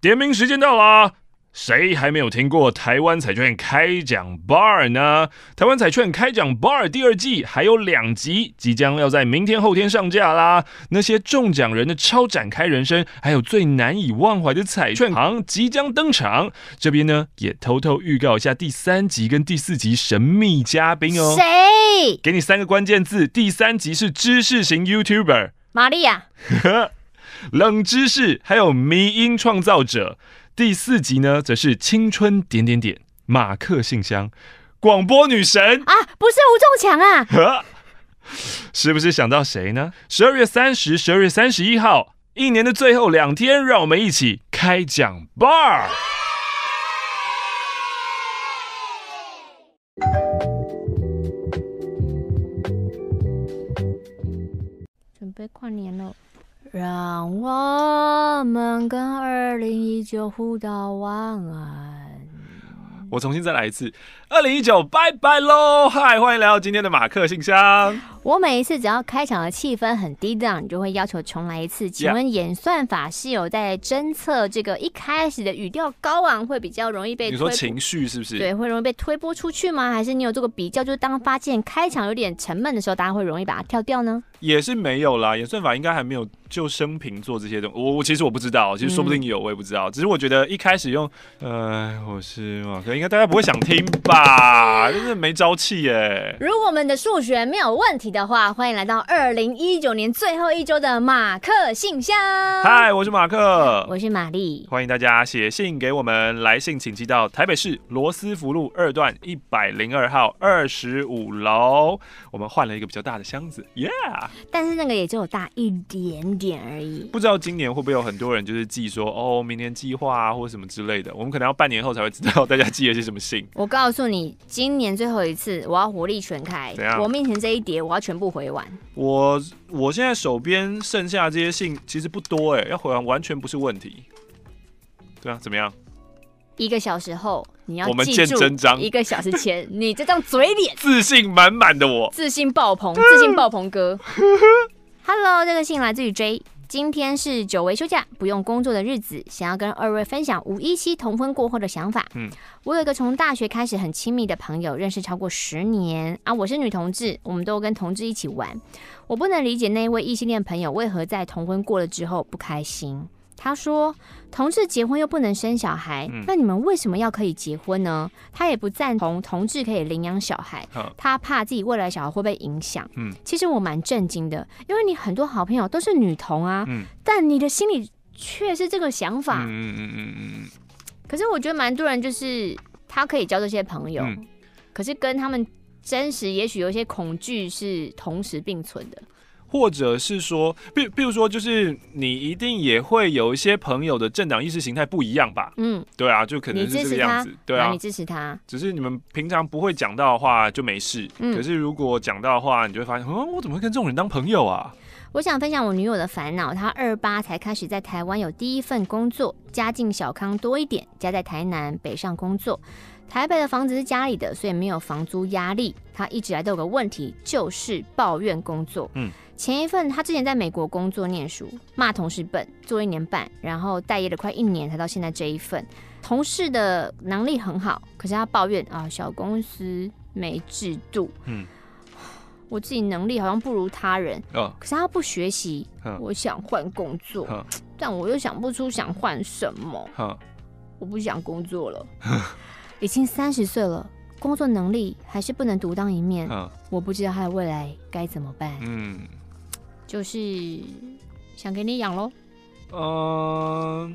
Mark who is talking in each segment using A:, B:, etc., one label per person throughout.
A: 点名时间到啦！谁还没有听过台湾彩券开奖 bar 呢？台湾彩券开奖 bar 第二季还有两集，即将要在明天后天上架啦。那些中奖人的超展开人生，还有最难以忘怀的彩券行即将登场。这边呢，也偷偷预告一下第三集跟第四集神秘嘉宾哦。
B: 谁？
A: 给你三个关键字：第三集是知识型 YouTuber
B: 玛利亚，
A: 冷知识，还有迷音创造者。第四集呢，则是青春点点点马克信箱广播女神
B: 啊，不是吴仲强啊，
A: 是不是想到谁呢？十二月三十、十二月三十一号，一年的最后两天，让我们一起开讲 bar，
B: 准备跨年了。让我们跟二零一九互道晚安。
A: 我重新再来一次，二零一九拜拜喽！嗨，欢迎来到今天的马克信箱。
B: 我每一次只要开场的气氛很低档，你就会要求重来一次。请问演算法是有在侦测这个一开始的语调高昂会比较容易被？
A: 你说情绪是不是？
B: 对，会容易被推波出去吗？还是你有做过比较，就是当发现开场有点沉闷的时候，大家会容易把它跳掉呢？
A: 也是没有啦，演算法应该还没有就生平做这些东西。我我其实我不知道，其实说不定有，我也不知道。嗯、只是我觉得一开始用，呃，我是马克，应该大家不会想听吧？真是没朝气耶。
B: 如果我们的数学没有问题的话，欢迎来到二零一九年最后一周的马克信箱。
A: 嗨，我是马克，
B: 我是玛丽。
A: 欢迎大家写信给我们，来信请寄到台北市罗斯福路二段一百零二号二十五楼。我们换了一个比较大的箱子，Yeah。
B: 但是那个也只有大一点点而已。
A: 不知道今年会不会有很多人就是寄说哦，明年计划啊，或者什么之类的。我们可能要半年后才会知道大家寄了些什么信。
B: 我告诉你，今年最后一次，我要火力全开。
A: 怎样？
B: 我面前这一叠，我要全部回完。
A: 我我现在手边剩下这些信其实不多哎，要回完完全不是问题。对啊，怎么样？
B: 一个小时后，你要
A: 我们见真章。
B: 一个小时前，你这张嘴脸，
A: 自信满满的我，
B: 自信爆棚，自信爆棚哥。Hello，这个信来自于 J。今天是久违休假，不用工作的日子，想要跟二位分享五一七同婚过后的想法。嗯，我有一个从大学开始很亲密的朋友，认识超过十年啊。我是女同志，我们都跟同志一起玩。我不能理解那位异性恋朋友为何在同婚过了之后不开心。他说：“同志结婚又不能生小孩，嗯、那你们为什么要可以结婚呢？”他也不赞同同志可以领养小孩，嗯、他怕自己未来小孩会被影响。嗯，其实我蛮震惊的，因为你很多好朋友都是女同啊，嗯、但你的心里却是这个想法。嗯嗯嗯嗯。可是我觉得蛮多人就是他可以交这些朋友，嗯、可是跟他们真实也许有一些恐惧是同时并存的。
A: 或者是说，比比如说，就是你一定也会有一些朋友的政党意识形态不一样吧？嗯，对啊，就可能是这个样子。对啊，
B: 你支持他，
A: 只是你们平常不会讲到的话就没事。嗯，可是如果讲到的话，你就会发现，嗯，我怎么会跟这种人当朋友啊？
B: 我想分享我女友的烦恼，她二八才开始在台湾有第一份工作，家境小康多一点，家在台南，北上工作。台北的房子是家里的，所以没有房租压力。他一直来都有个问题，就是抱怨工作。嗯。前一份他之前在美国工作念书，骂同事笨，做一年半，然后待业了快一年才到现在这一份。同事的能力很好，可是他抱怨啊，小公司没制度。嗯，我自己能力好像不如他人，哦、可是他不学习。哦、我想换工作，哦、但我又想不出想换什么。哦、我不想工作了，哦、已经三十岁了，工作能力还是不能独当一面。嗯、我不知道他的未来该怎么办。嗯。就是想给你养喽。嗯、
A: 呃，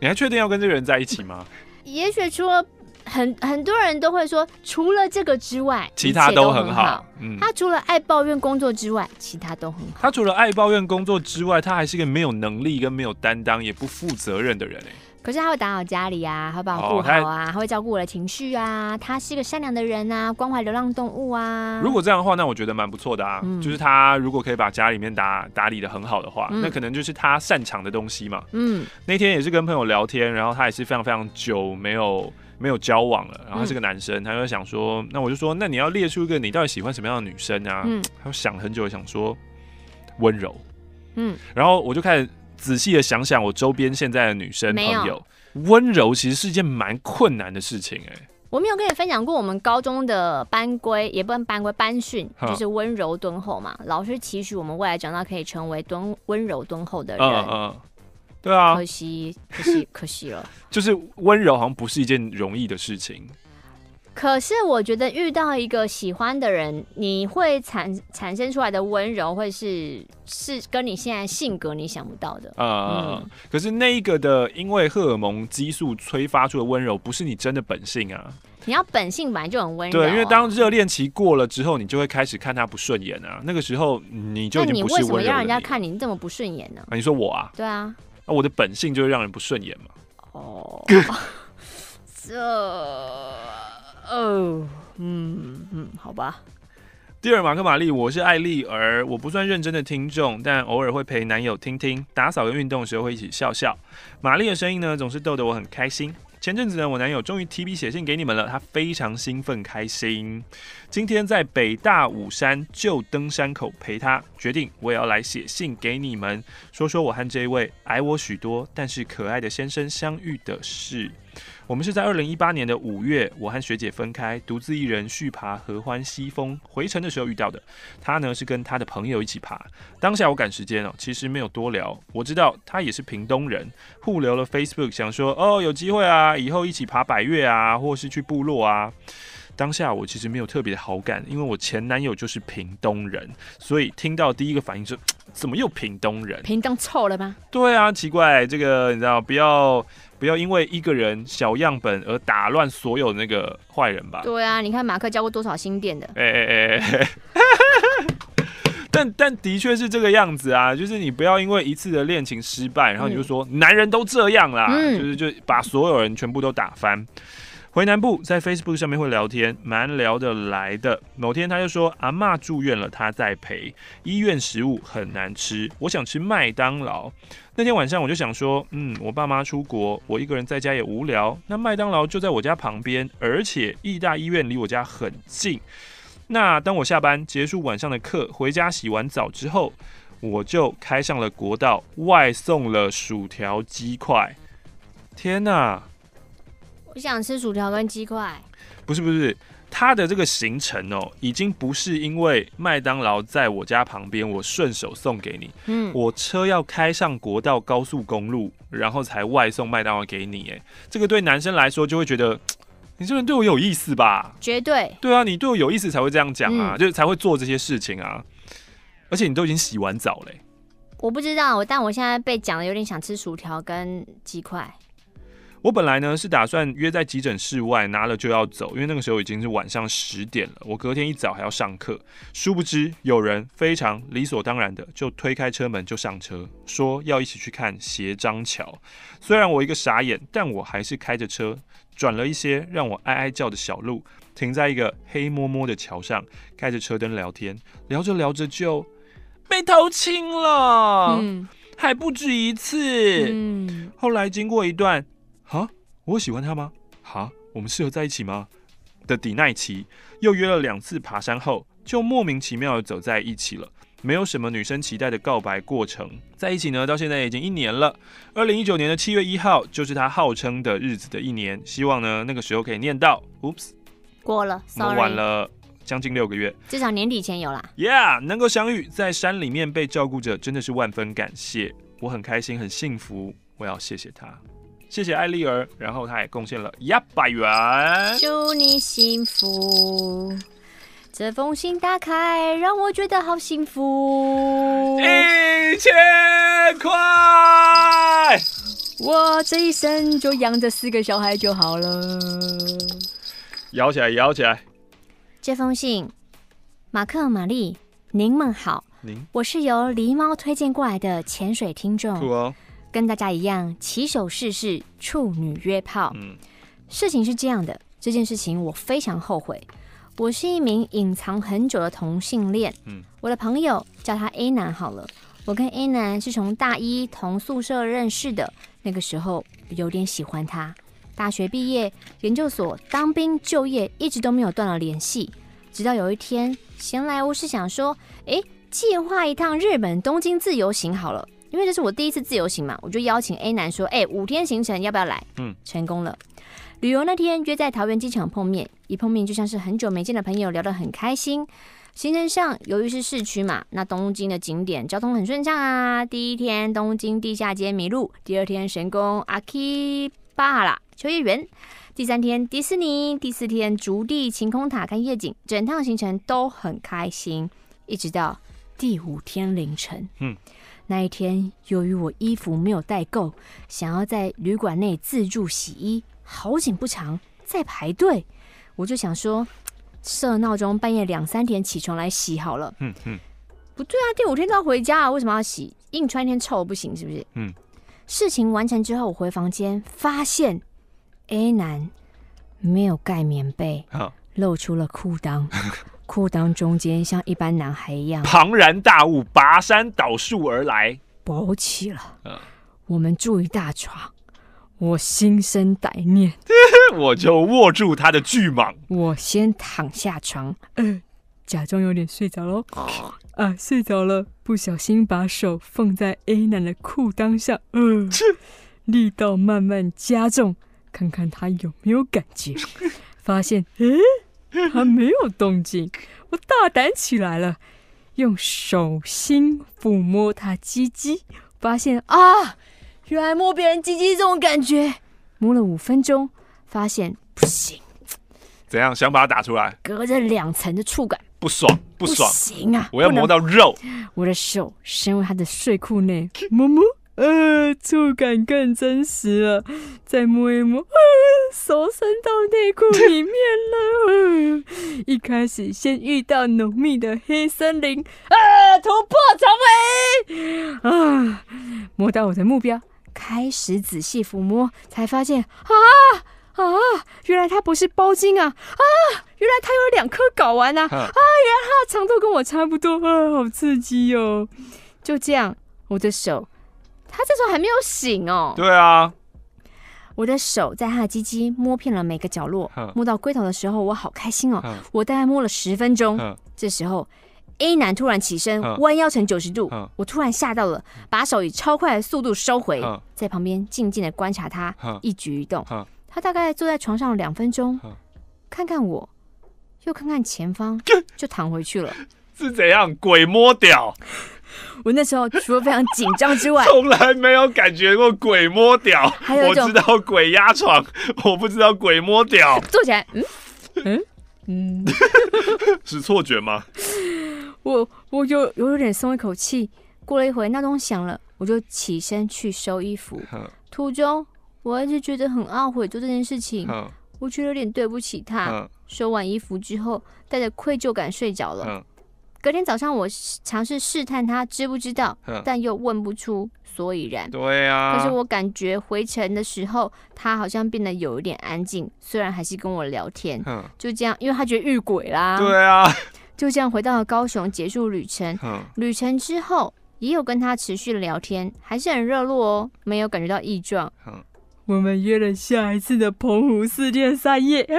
A: 你还确定要跟这个人在一起吗？
B: 也许除了很很多人都会说，除了这个之外，
A: 其他都很好。
B: 嗯，他除了爱抱怨工作之外，其他都很好。
A: 他除了爱抱怨工作之外，他还是一个没有能力跟没有担当也不负责任的人哎。
B: 可是他会打扫家里啊，他会把我顾好啊，哦、他，他会照顾我的情绪啊，他是一个善良的人啊，关怀流浪动物啊。
A: 如果这样的话，那我觉得蛮不错的啊。嗯、就是他如果可以把家里面打打理的很好的话，嗯、那可能就是他擅长的东西嘛。嗯，那天也是跟朋友聊天，然后他也是非常非常久没有没有交往了，然后他是个男生，嗯、他就想说，那我就说，那你要列出一个你到底喜欢什么样的女生啊？嗯，他就想很久，想说温柔。嗯，然后我就开始。仔细的想想，我周边现在的女生朋友，温柔其实是一件蛮困难的事情哎、欸。
B: 我没有跟你分享过，我们高中的班规也不能班规班训，就是温柔敦厚嘛。老师期许我们未来长大可以成为敦温柔敦厚的人。嗯嗯，
A: 对啊。
B: 可惜，可惜，可惜了。
A: 就是温柔好像不是一件容易的事情。
B: 可是我觉得遇到一个喜欢的人，你会产产生出来的温柔，会是是跟你现在性格你想不到的。
A: 嗯，嗯，可是那一个的，因为荷尔蒙激素催发出的温柔，不是你真的本性啊。
B: 你要本性本来就很温柔。
A: 对，因为当热恋期过了之后，你就会开始看他不顺眼啊。那个时候你就已经不是温柔你。那你为什么要让人家
B: 看你这么不顺眼呢？
A: 啊，你说我啊？
B: 对啊。
A: 啊，我的本性就会让人不顺眼嘛。
B: 哦。这。哦，嗯嗯，好吧。
A: 第二，马克玛丽，我是艾丽儿，我不算认真的听众，但偶尔会陪男友听听，打扫跟运动的时候会一起笑笑。玛丽的声音呢，总是逗得我很开心。前阵子呢，我男友终于提笔写信给你们了，他非常兴奋开心。今天在北大武山旧登山口陪他，决定我也要来写信给你们，说说我和这位矮我许多但是可爱的先生相遇的事。我们是在二零一八年的五月，我和学姐分开，独自一人续爬合欢西峰，回程的时候遇到的。她呢是跟她的朋友一起爬。当下我赶时间哦，其实没有多聊。我知道她也是屏东人，互留了 Facebook，想说哦有机会啊，以后一起爬百越啊，或是去部落啊。当下我其实没有特别的好感，因为我前男友就是屏东人，所以听到第一个反应是 怎么又屏东人？
B: 屏东臭了吗？
A: 对啊，奇怪，这个你知道不要。不要因为一个人小样本而打乱所有那个坏人吧。
B: 对啊，你看马克教过多少新店的。
A: 哎哎哎哎，但但的确是这个样子啊，就是你不要因为一次的恋情失败，然后你就说男人都这样啦，嗯、就是就把所有人全部都打翻。回南部在 Facebook 上面会聊天，蛮聊得来的。某天他就说阿嬷住院了，他在陪。医院食物很难吃，我想吃麦当劳。那天晚上我就想说，嗯，我爸妈出国，我一个人在家也无聊。那麦当劳就在我家旁边，而且义大医院离我家很近。那当我下班结束晚上的课，回家洗完澡之后，我就开上了国道，外送了薯条鸡块。天哪！
B: 我想吃薯条跟鸡块。
A: 不是不是，他的这个行程哦，已经不是因为麦当劳在我家旁边，我顺手送给你。嗯，我车要开上国道高速公路，然后才外送麦当劳给你。哎，这个对男生来说就会觉得，你这人对我有意思吧？
B: 绝对。
A: 对啊，你对我有意思才会这样讲啊，嗯、就才会做这些事情啊。而且你都已经洗完澡嘞。
B: 我不知道，我但我现在被讲的有点想吃薯条跟鸡块。
A: 我本来呢是打算约在急诊室外拿了就要走，因为那个时候已经是晚上十点了。我隔天一早还要上课，殊不知有人非常理所当然的就推开车门就上车，说要一起去看斜张桥。虽然我一个傻眼，但我还是开着车转了一些让我哀哀叫的小路，停在一个黑摸摸的桥上，开着车灯聊天，聊着聊着就被偷亲了，嗯，还不止一次。嗯，后来经过一段。啊，我喜欢他吗？哈，我们适合在一起吗？的迪奈奇，又约了两次爬山后，就莫名其妙的走在一起了。没有什么女生期待的告白过程，在一起呢，到现在已经一年了。二零一九年的七月一号，就是他号称的日子的一年。希望呢，那个时候可以念到。Oops，
B: 过了，
A: 我们晚了将近六个月，
B: 至少年底前有啦。
A: Yeah，能够相遇在山里面被照顾着，真的是万分感谢。我很开心，很幸福。我要谢谢他。谢谢艾丽儿，然后他也贡献了一百元。
B: 祝你幸福，这封信打开让我觉得好幸福。
A: 一千块，
B: 我这一生就养着四个小孩就好了。
A: 摇起来，摇起来。
B: 这封信，马克、玛丽，您们好。您，我是由狸猫推荐过来的潜水听众。跟大家一样，起手式是处女约炮。嗯，事情是这样的，这件事情我非常后悔。我是一名隐藏很久的同性恋。嗯，我的朋友叫他 A 男好了。我跟 A 男是从大一同宿舍认识的，那个时候有点喜欢他。大学毕业，研究所当兵就业，一直都没有断了联系。直到有一天闲来无事想说，诶，计划一趟日本东京自由行好了。因为这是我第一次自由行嘛，我就邀请 A 男说：“哎、欸，五天行程要不要来？”嗯，成功了。旅游那天约在桃园机场碰面，一碰面就像是很久没见的朋友，聊得很开心。行程上由于是市区嘛，那东京的景点交通很顺畅啊。第一天东京地下街迷路，第二天神宫阿基巴哈拉秋叶原，第三天迪士尼，第四天竹地晴空塔看夜景，整趟行程都很开心，一直到第五天凌晨。嗯，那一天由于我衣服没有带够，想要在旅馆内自助洗衣。好景不长，在排队，我就想说，设闹钟半夜两三点起床来洗好了。嗯嗯，不对啊，第五天都要回家啊，为什么要洗？硬穿一天臭不行是不是？嗯。事情完成之后，我回房间发现 A 男没有盖棉被，露出了裤裆，裤裆中间像一般男孩一样，
A: 庞然大物拔山倒树而来，
B: 勃起了。我们住一大床。我心生歹念，
A: 我就握住他的巨蟒。
B: 我先躺下床，呃，假装有点睡着喽。哦，啊，睡着了，不小心把手放在 A 男的裤裆上，呃，力道慢慢加重，看看他有没有感觉。发现，诶，他没有动静。我大胆起来了，用手心抚摸他鸡鸡，发现啊。原来摸别人鸡鸡这种感觉，摸了五分钟，发现不行。
A: 怎样？想把它打出来？
B: 隔着两层的触感，
A: 不爽，不爽。
B: 不行啊！
A: 我要摸到肉。
B: 我的手伸入他的睡裤内，摸摸，呃，触感更真实了。再摸一摸，呃，手伸到内裤里面了。呃，一开始先遇到浓密的黑森林，啊，突破重围，啊，摸到我的目标。开始仔细抚摸，才发现啊啊，原来它不是包茎啊啊，原来它有两颗睾丸啊啊，原来它的长度跟我差不多啊，好刺激哦！就这样，我的手，他这时候还没有醒哦。
A: 对啊，
B: 我的手在他的鸡鸡摸遍了每个角落，摸到龟头的时候，我好开心哦。我大概摸了十分钟，这时候。A 男突然起身，弯腰成九十度，我突然吓到了，把手以超快的速度收回，在旁边静静的观察他一举一动。他大概坐在床上两分钟，看看我，又看看前方，就躺回去了。
A: 是怎样？鬼摸屌？
B: 我那时候除了非常紧张之外，
A: 从来没有感觉过鬼摸屌。我知道鬼压床，我不知道鬼摸屌。
B: 坐起来，嗯嗯嗯，
A: 是错觉吗？
B: 我我就有有点松一口气。过了一会，闹钟响了，我就起身去收衣服。途中，我一直觉得很懊悔做这件事情，我觉得有点对不起他。收完衣服之后，带着愧疚感睡着了。隔天早上，我尝试试探他知不知道，但又问不出所以然。
A: 对啊。
B: 可是我感觉回程的时候，他好像变得有一点安静，虽然还是跟我聊天。就这样，因为他觉得遇鬼啦。
A: 对啊。
B: 就这样回到了高雄，结束旅程。嗯、旅程之后也有跟他持续的聊天，还是很热络哦，没有感觉到异状。嗯、我们约了下一次的澎湖四天三夜。啊、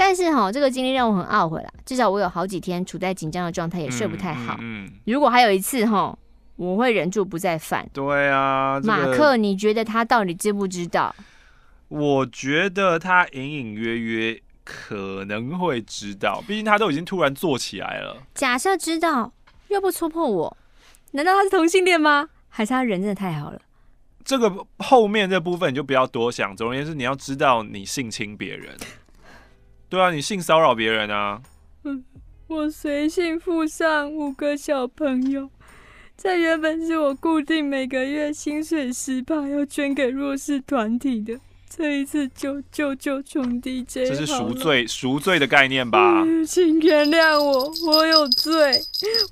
B: 但是哈，这个经历让我很懊悔啦。至少我有好几天处在紧张的状态，也睡不太好。嗯如果还有一次哈，我会忍住不再犯。
A: 对啊，这个、
B: 马克，你觉得他到底知不知道？
A: 我觉得他隐隐约约。可能会知道，毕竟他都已经突然坐起来了。
B: 假设知道，又不戳破我，难道他是同性恋吗？还是他人真的太好了？
A: 这个后面这部分你就不要多想。总而言之，你要知道你性侵别人，对啊，你性骚扰别人啊。
B: 嗯，我随性附上五个小朋友，这原本是我固定每个月薪水十趴要捐给弱势团体的。这一次就就就穷 DJ，
A: 这是赎罪赎罪的概念吧？
B: 嗯，请原谅我，我有罪，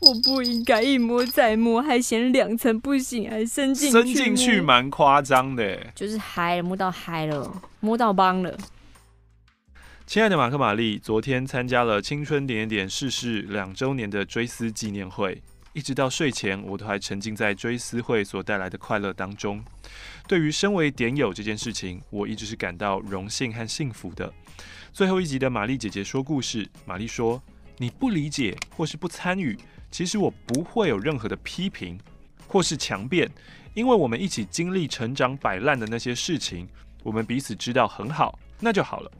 B: 我不应该一摸再摸，还嫌两层不行，还伸进
A: 伸进去，蛮夸张的。
B: 就是嗨了，摸到嗨了，摸到帮了。
A: 亲爱的马克玛丽，昨天参加了《青春点点点》逝世两周年的追思纪念会。一直到睡前，我都还沉浸在追思会所带来的快乐当中。对于身为点友这件事情，我一直是感到荣幸和幸福的。最后一集的玛丽姐姐说故事，玛丽说：“你不理解或是不参与，其实我不会有任何的批评。或是强辩，因为我们一起经历成长摆烂的那些事情，我们彼此知道很好，那就好了。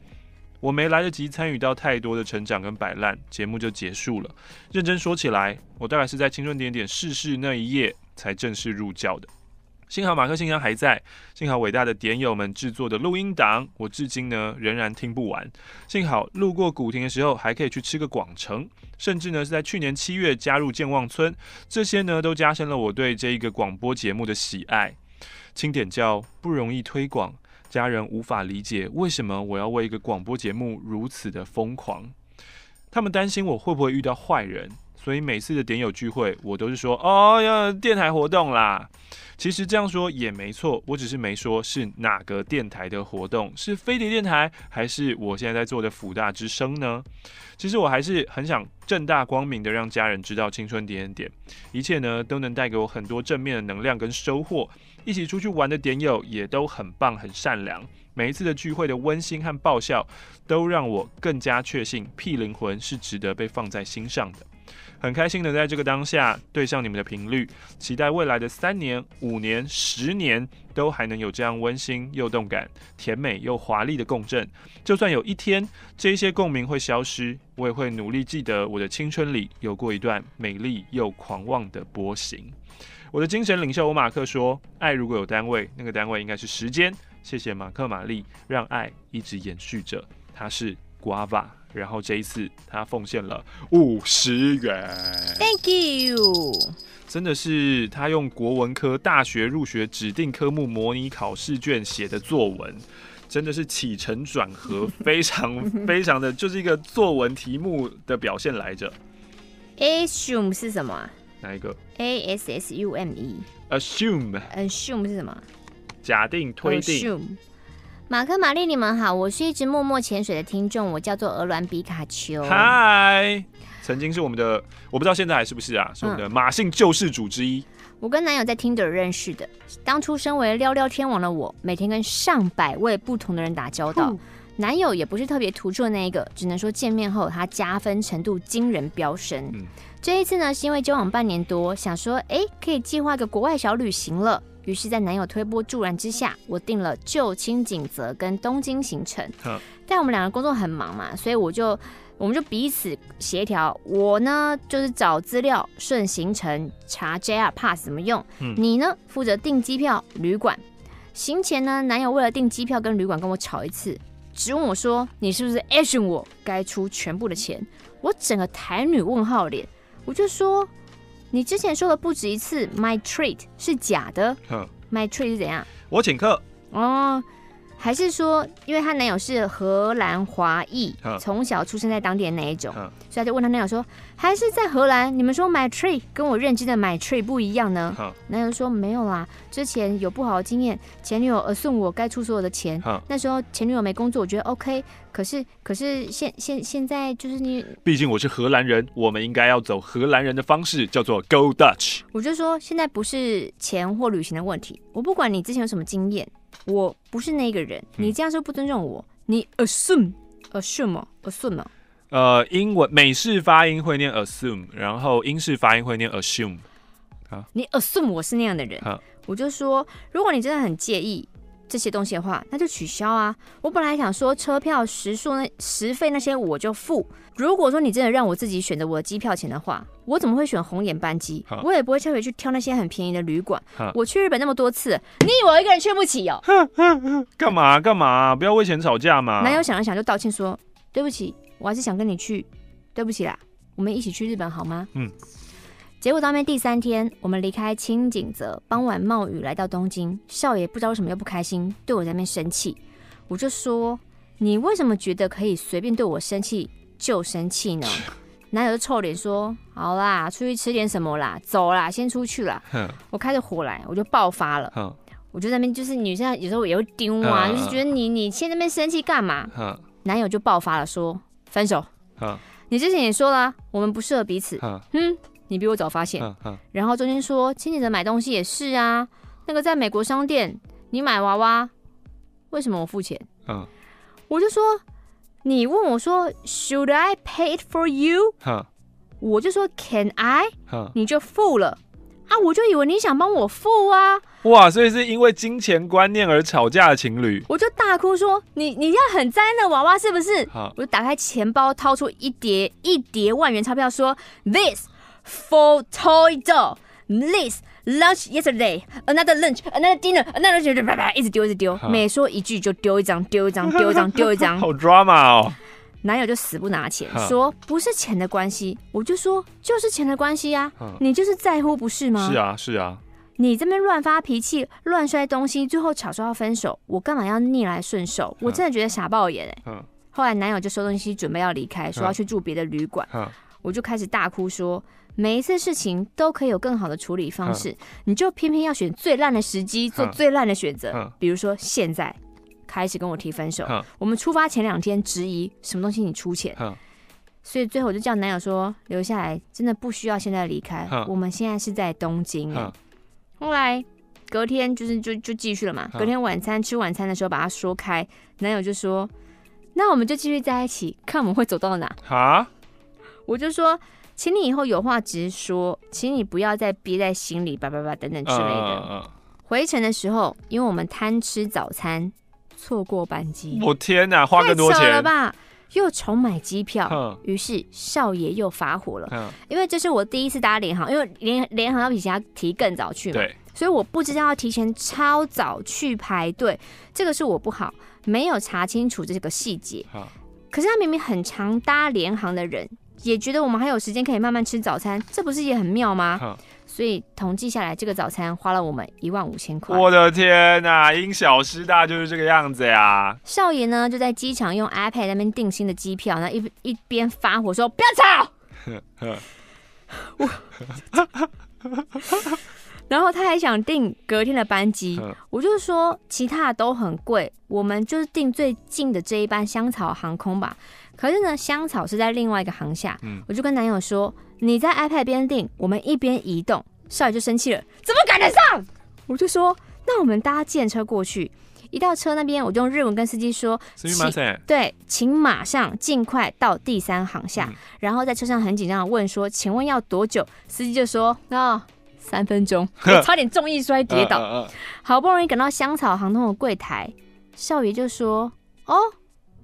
A: 我没来得及参与到太多的成长跟摆烂，节目就结束了。认真说起来，我大概是在青春点点逝世那一夜才正式入教的。幸好马克信箱还在，幸好伟大的点友们制作的录音档，我至今呢仍然听不完。幸好路过古亭的时候还可以去吃个广城，甚至呢是在去年七月加入健忘村，这些呢都加深了我对这一个广播节目的喜爱。清点教不容易推广，家人无法理解为什么我要为一个广播节目如此的疯狂，他们担心我会不会遇到坏人。所以每次的点友聚会，我都是说哦，要电台活动啦。其实这样说也没错，我只是没说是哪个电台的活动，是飞碟电台还是我现在在做的辅大之声呢？其实我还是很想正大光明的让家人知道青春点点点，一切呢都能带给我很多正面的能量跟收获。一起出去玩的点友也都很棒，很善良。每一次的聚会的温馨和爆笑，都让我更加确信屁灵魂是值得被放在心上的。很开心能在这个当下对上你们的频率，期待未来的三年、五年、十年都还能有这样温馨又动感、甜美又华丽的共振。就算有一天这些共鸣会消失，我也会努力记得我的青春里有过一段美丽又狂妄的波形。我的精神领袖欧马克说：“爱如果有单位，那个单位应该是时间。”谢谢马克玛丽，让爱一直延续着。他是 Guava。然后这一次他奉献了五十元
B: ，Thank you。
A: 真的是他用国文科大学入学指定科目模拟考试卷写的作文，真的是起承转合非常 非常的，就是一个作文题目的表现来着。
B: Assume 是什么啊？
A: 哪一个
B: ？A S S U M E。
A: Assume。
B: Assume 是什么？
A: 假定、推定。
B: Assume 马克、玛丽，你们好，我是一直默默潜水的听众，我叫做鹅銮比卡丘。
A: 嗨，曾经是我们的，我不知道现在还是不是啊，是我们的马姓救世主之一。
B: 嗯、我跟男友在 Tinder 认识的，当初身为撩撩天王的我，每天跟上百位不同的人打交道，男友也不是特别突出的那一个，只能说见面后他加分程度惊人飙升。嗯、这一次呢，是因为交往半年多，想说，哎，可以计划个国外小旅行了。于是，在男友推波助澜之下，我订了旧青景泽跟东京行程。嗯，但我们两个工作很忙嘛，所以我就我们就彼此协调。我呢就是找资料、顺行程、查 JR Pass 怎么用。嗯，你呢负责订机票、旅馆。行前呢，男友为了订机票跟旅馆跟我吵一次，质问我说：“你是不是 action 我该出全部的钱？”我整个台女问号脸，我就说。你之前说的不止一次，my treat 是假的。嗯，my treat 是怎样？
A: 我请客。
B: 哦。还是说，因为她男友是荷兰华裔，从小出生在当地的那一种，所以他就问她男友说：“还是在荷兰？你们说 my tree 跟我认知的 my tree 不一样呢？”男友说：“没有啦，之前有不好的经验，前女友呃送我该出所有的钱，那时候前女友没工作，我觉得 OK。可是可是现现现在就是你，
A: 毕竟我是荷兰人，我们应该要走荷兰人的方式，叫做 Go Dutch。
B: 我就说现在不是钱或旅行的问题，我不管你之前有什么经验。”我不是那个人，你这样说不尊重我。你 assume assume assume
A: 呃，英文美式发音会念 assume，然后英式发音会念 assume。啊，
B: 你 assume 我是那样的人，啊、我就说，如果你真的很介意。这些东西的话，那就取消啊！我本来想说车票、食宿那食费那些我就付。如果说你真的让我自己选择我的机票钱的话，我怎么会选红眼班机？我也不会特别去挑那些很便宜的旅馆。我去日本那么多次，你以为我一个人去不起哦？
A: 干嘛干嘛？不要为钱吵架嘛！
B: 男友想了想就道歉说：“对不起，我还是想跟你去，对不起啦，我们一起去日本好吗？”嗯。结果当天第三天，我们离开青井泽，傍晚冒雨来到东京。少爷不知道为什么又不开心，对我在那边生气。我就说：“你为什么觉得可以随便对我生气就生气呢？”男友就臭脸说：“好啦，出去吃点什么啦，走啦，先出去啦。”我开着火来，我就爆发了。我就在那边，就是女生有时候也会丢啊，就是觉得你你现在那边生气干嘛？男友就爆发了，说：“分手。”你之前也说了，我们不适合彼此。呵嗯。你比我早发现，然后中间说，清姐的买东西也是啊，那个在美国商店，你买娃娃，为什么我付钱？我就说，你问我说，Should I pay it for you？哈我就说，Can I？你就付了啊，我就以为你想帮我付啊。
A: 哇，所以是因为金钱观念而吵架的情侣，
B: 我就大哭说：“你你要很在意那娃娃是不是？”
A: 好
B: 我就打开钱包，掏出一叠一叠万元钞票，说：“This for toy doll, this lunch yesterday, another lunch, another dinner, another dinner，叭叭，一直丢一直
A: 丢，
B: 每说一句就丢一张，丢一张，丢一张，丢一张。
A: 好 drama 哦。
B: 男友就死不拿
A: 钱，
B: 说不是钱的关系，我就说就是钱的关系啊
A: 嗯，
B: 你就是在乎不是吗？
A: 是啊，是啊，
B: 你这边乱发脾气、乱摔东西，最后吵说要分手，我干嘛要逆来顺受？我真的觉得傻爆眼哎、
A: 嗯
B: 后来男友就收东西准备要离开，说要去住别的旅馆，
A: 嗯
B: 我就开始大哭说，每一次事情都可以有更好的处理方式，你就偏偏要选最烂的时机做最烂的选择，
A: 嗯。
B: 比如说现在开始跟我提分手，
A: 嗯。
B: 我们出发前两天质疑什么东西你出钱，
A: 嗯。
B: 所以最后我就叫男友说留下来，真的不需要现在离开，
A: 嗯
B: 我们现在是在东京、后来隔天就是就就继续了嘛。
A: 嗯。
B: 隔天晚餐吃晚餐的时候把它说开，男友就说：“那我们就继续在一起，看我们会走到哪。
A: 哈，”
B: 我就说：“请你以后有话直说，请你不要再憋在心里，叭叭叭等等之类的。
A: 嗯嗯
B: 回程的时候，因为我们贪吃早餐，错过班机
A: 嗯，我天哪，花
B: 太
A: 更多
B: 钱了，吧？又重买机票，
A: 哼
B: 于是少爷又发火了。
A: 嗯，
B: 因为这是我第一次搭联航，因为联联航要比其他提更早去嘛，所以我不知道要提前超早去排队，这个是我不好，没有查清楚这个细
A: 节。
B: 可是他明明很常搭联航的人，也觉得我们还有时间可以慢慢吃早餐，这不是也很妙
A: 吗？
B: 所以统计下来，这个早餐花了我们一万五千块。
A: 我的天哪，因小失大就是这个样子呀。
B: 少爷呢就在机场用 iPad 那边订新的机票，然后一一边发火说：“不要吵！” 然后他还想订隔天的班机，
A: 嗯
B: 我就说其他的都很贵，我们就是订最近的这一班香草航空吧。可是呢，香草是在另外一个航厦，
A: 嗯
B: 我就跟男友说，你在 iPad 边订，我们一边移动。少爷就生气了，怎么赶得上？我就说，那我们搭电车过去。一到车那边，我就用日文跟司机说，
A: すみません。
B: 对，请马上尽快到第三航厦。
A: 嗯
B: 然后在车上很紧张的问说，请问要多久？司机就说，哦，三分钟。我差点重易摔跌倒。
A: 嗯嗯嗯
B: 好不容易赶到香草航空的柜台，少爷就说：“哦，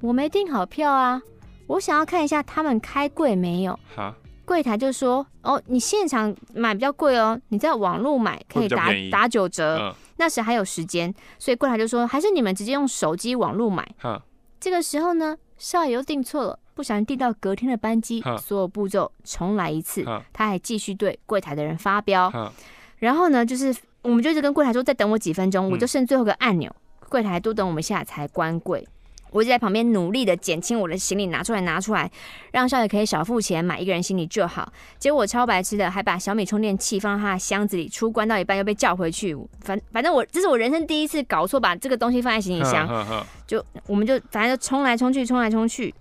B: 我没订好票啊， 我想要看一下他们开柜没有。
A: 好，”
B: 柜台就说：“哦，你现场买比较贵哦，你在网络买可以打打九折。
A: 嗯
B: 那时还有时间，所以柜台就说：“还是你们直接用手机网络买。
A: 好，”
B: 这个时候呢，少爷又订错了，不小心订到隔天的班
A: 机，
B: 所有步骤重来一次。他还继续对柜台的人发
A: 飙。
B: 然后呢，就是我们就一直跟柜台说，再等我几分钟，
A: 嗯
B: 我就剩最后个按钮，柜台多等我们一下才关柜。我就在旁边努力的减轻我的行李拿出来拿出来，让少爷可以少付钱买一个人行李就好。结果我超白痴的，还把小米充电器放到他的箱子里，出关到一半又被叫回去。反反正我这是我人生第一次搞错，把这个东西放在行李箱，就我们就反正就冲来冲去，冲来冲去。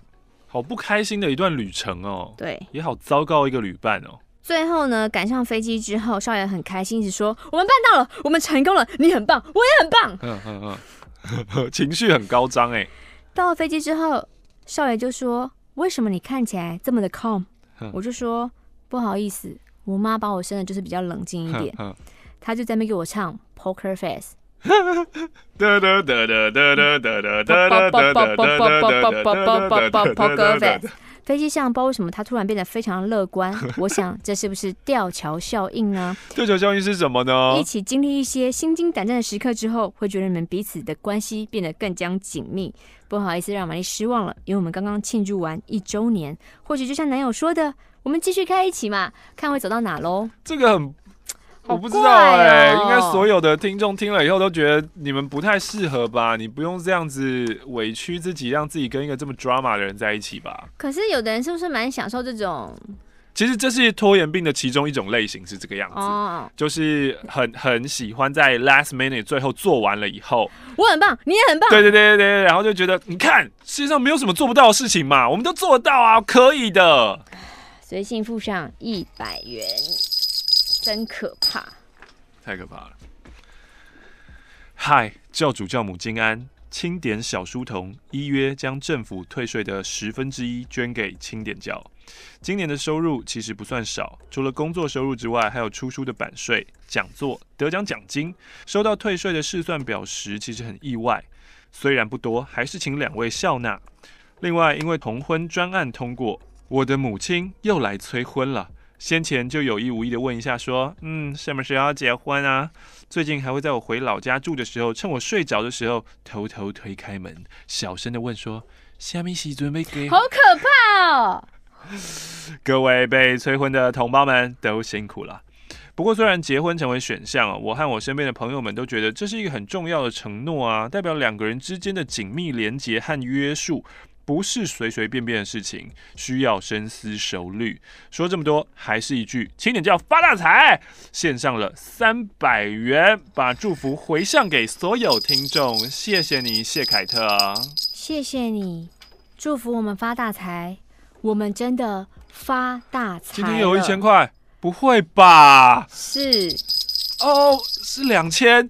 A: 好不开心的一段旅程哦，
B: 对，
A: 也好糟糕一个旅伴哦。
B: 最后呢，赶上飞机之后，少爷很开心，一直说我们办到了，我们成功了，你很棒，我也很棒。
A: 嗯嗯嗯，情绪很高涨哎。
B: 到了飞机之后，少爷就说：“为什么你看起来这么的 calm？” 我就说：“不好意思，我妈把我生的就是比较冷静一
A: 点。”
B: 他就在那边给我唱 Poker Face。
A: 哒哒哒哒哒哒哒哒哒哒哒哒
B: Poker Face。飞机上不知道为什么他突然变得非常乐观，我想这是不是吊桥效应呢？
A: 吊桥效应是什么呢
B: 一？起经历一些心惊胆战的时刻之后，会觉得你们彼此的关系变得更加紧密。不好意思让玛丽失望了，因为我们刚刚庆祝完一周年，或许就像男友说的，我们继续开一起嘛，看会走到哪喽。
A: 这个很，
B: 好
A: 我不知道哎、应该所有的听众听了以后都觉得你们不太适合吧？你不用这样子委屈自己，让自己跟一个这么 drama 的人在一起吧？
B: 可是有的人是不是蛮享受这种
A: 其实这是拖延病的其中一种类型，是这个样子。
B: 哦？
A: 就是很很喜欢在 last minute 最后做完了以后，
B: 我很棒，你也很棒。
A: 对对对对对，然后就觉得你看世界上没有什么做不到的事情嘛，我们都做得到啊，可以的。
B: 随信附上一百元，真可怕。
A: 太可怕了！嗨，教主教母金安，清点小书童依约将政府退税的十分之一捐给清点教。今年的收入其实不算少，除了工作收入之外，还有出书的版税、讲座、得奖奖金。收到退税的试算表时，其实很意外，虽然不多，还是请两位笑纳。另外，因为同婚专案通过，我的母亲又来催婚了。先前就有意无意的问一下，说：“嗯，什么时候要结婚啊？”最近还会在我回老家住的时候，趁我睡着的时候，偷偷推开门，小声的问说：“虾米时阵要给？”
B: 好可怕哦！
A: 各位被催婚的同胞们都辛苦了。不过，虽然结婚成为选项啊，我和我身边的朋友们都觉得这是一个很重要的承诺啊，代表两个人之间的紧密连结和约束。不是随随便便的事情，需要深思熟虑。说这么多，还是一句，请你叫发大财。献上了三百元，把祝福回向给所有听众。谢谢你，谢凯特。
B: 谢谢你，祝福我们发大财。我们真的发大财。
A: 今天有一千块？不会吧？
B: 是。
A: 哦，是两千。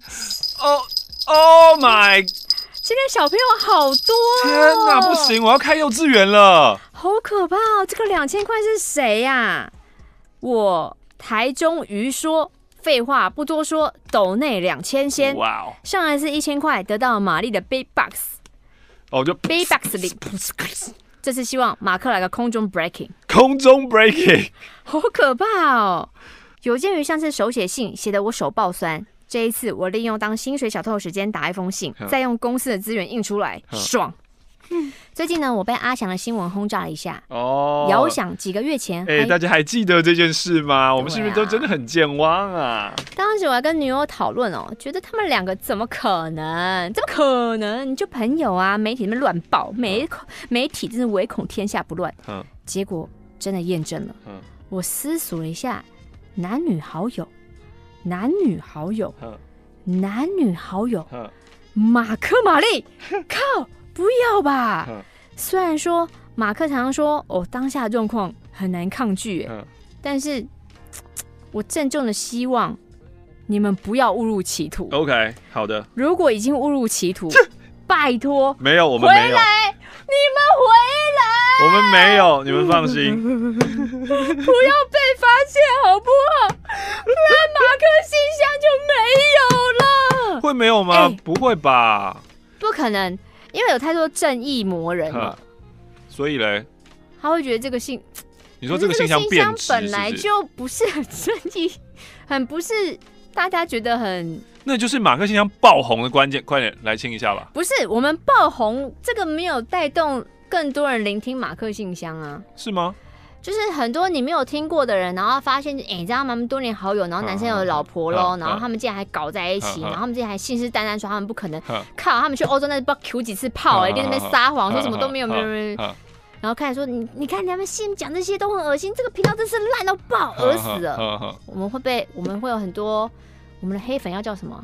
A: 哦，Oh my。
B: 今天小朋友好多，
A: 天哪，不行，我要开幼稚园了，
B: 好可怕哦！这个两千块是谁呀？我台中鱼说，废话不多说，斗内两千先。哇哦！上来是一千块，得到玛丽的 Big Box，
A: 哦，就
B: Big Box 里，这次希望马克来个空中 Breaking，
A: 空中 Breaking，
B: 好可怕哦！有鉴于上次手写信写得我手爆酸。这一次，我利用当薪水小偷的时间打一封信，再用公司的资源印出来，爽。最近呢，我被阿翔的新闻轰炸了一下。哦，遥想几个月前，
A: 哎，大家还记得这件事吗？我们是不是都真的很健忘啊？
B: 当时我还跟女友讨论哦，觉得他们两个怎么可能？怎么可能？你就朋友啊，媒体那边乱报，媒媒体真是唯恐天下不乱。嗯结果真的验证了。嗯我思索了一下，男女好友。男女好友，男女好友，马克玛丽，靠，不要吧！虽然说马克常常说，哦，当下的状况很难抗拒，但是，我郑重的希望你们不要误入歧途。
A: OK，好的。
B: 如果已经误入歧途，拜托，
A: 没有，我们没有，
B: 回来，你们回来，
A: 我们没有，你们放心，
B: 不要被发现，好不好？不然马克信箱就没有了。会
A: 没有吗？欸、不会吧？
B: 不可能，因为有太多正义魔人了。
A: 所以嘞，
B: 他会觉得这个信，
A: 你说这个信箱
B: 本来就不是很正义，很不是大家觉得很。
A: 那就是马克信箱爆红的关键，快点来清一下吧。
B: 不是，我们爆红这个没有带动更多人聆听马克信箱啊？
A: 是吗？
B: 就是很多你没有听过的人，然后发现，哎、欸，你知道吗？多年好友，然后男生有老婆喽，然后他们竟然还搞在一起，然后他们竟然还信誓旦旦说他们不可能，靠，他们去欧洲那不知道 Q 几次炮，哎，在那边撒谎说什么都没有，没有，没有，然后开始说你，你看他们信讲这些都很恶心，这个频道真是烂到爆，恶死了。我们会被，我们会有很多我们的黑粉要叫什么？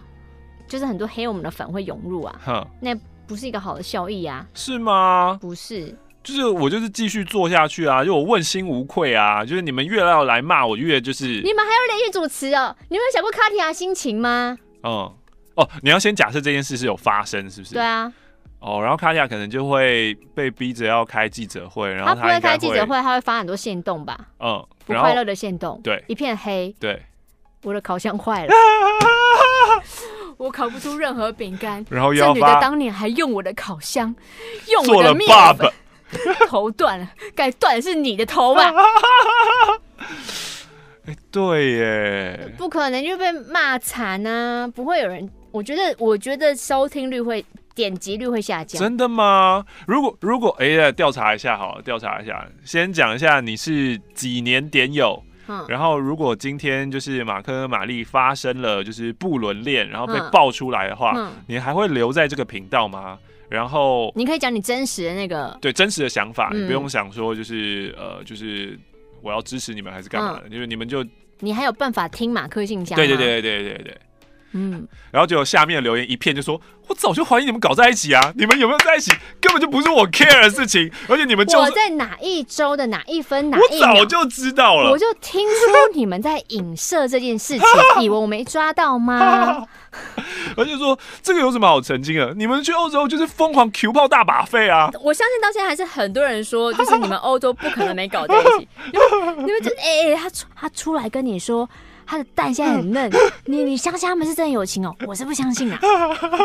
B: 就是很多黑我们的粉会涌入啊，那不是一个好的效益啊？
A: 是吗？
B: 不是。
A: 就是我就是继续做下去啊，就我问心无愧啊。就是你们越要来骂我，越就是
B: 你们还要连续主持哦。你们有想过卡提亚心情吗？
A: 嗯，哦，你要先假设这件事是有发生，是不是？
B: 对啊。
A: 哦，然后卡提亚可能就会被逼着要开记者会，然后他，
B: 他不会开记者会，他会发很多线动吧？嗯，不快乐的线动，
A: 对，
B: 一片黑，
A: 对，
B: 我的烤箱坏了，我烤不出任何饼干。
A: 然后这
B: 女的当年还用我的烤箱，用我的面粉。头断了，该断的是你的头吧？
A: 哎，对耶，
B: 不可能就被骂惨啊！不会有人，我觉得，我觉得收听率会、点击率会下降。
A: 真的吗？如果如果哎呀，调查一下好了，调查一下，先讲一下你是几年点友，嗯，然后如果今天就是马克和玛丽发生了就是不伦恋，然后被爆出来的话，嗯，你还会留在这个频道吗？然后
B: 你可以讲你真实的那个
A: 对真实的想法，嗯、你不用想说就是呃就是我要支持你们还是干嘛的，嗯、就是你们就
B: 你还有办法听马克信箱？
A: 对对对对对对，嗯，然后就有下面留言一片就说，我早就怀疑你们搞在一起啊，你们有没有在一起 根本就不是我 care 的事情，而且你们就我
B: 在哪一周的哪一分哪一秒
A: 我早就知道了，
B: 我就听说你们在影射这件事情，以为我没抓到吗？
A: 而且说这个有什么好澄清的？你们去欧洲就是疯狂 Q 炮大把费啊！
B: 我相信到现在还是很多人说，就是你们欧洲不可能没搞在一起。你们就哎、欸，他出他出来跟你说他的蛋现在很嫩，你你相信他们是真的友情哦？我是不相信啊。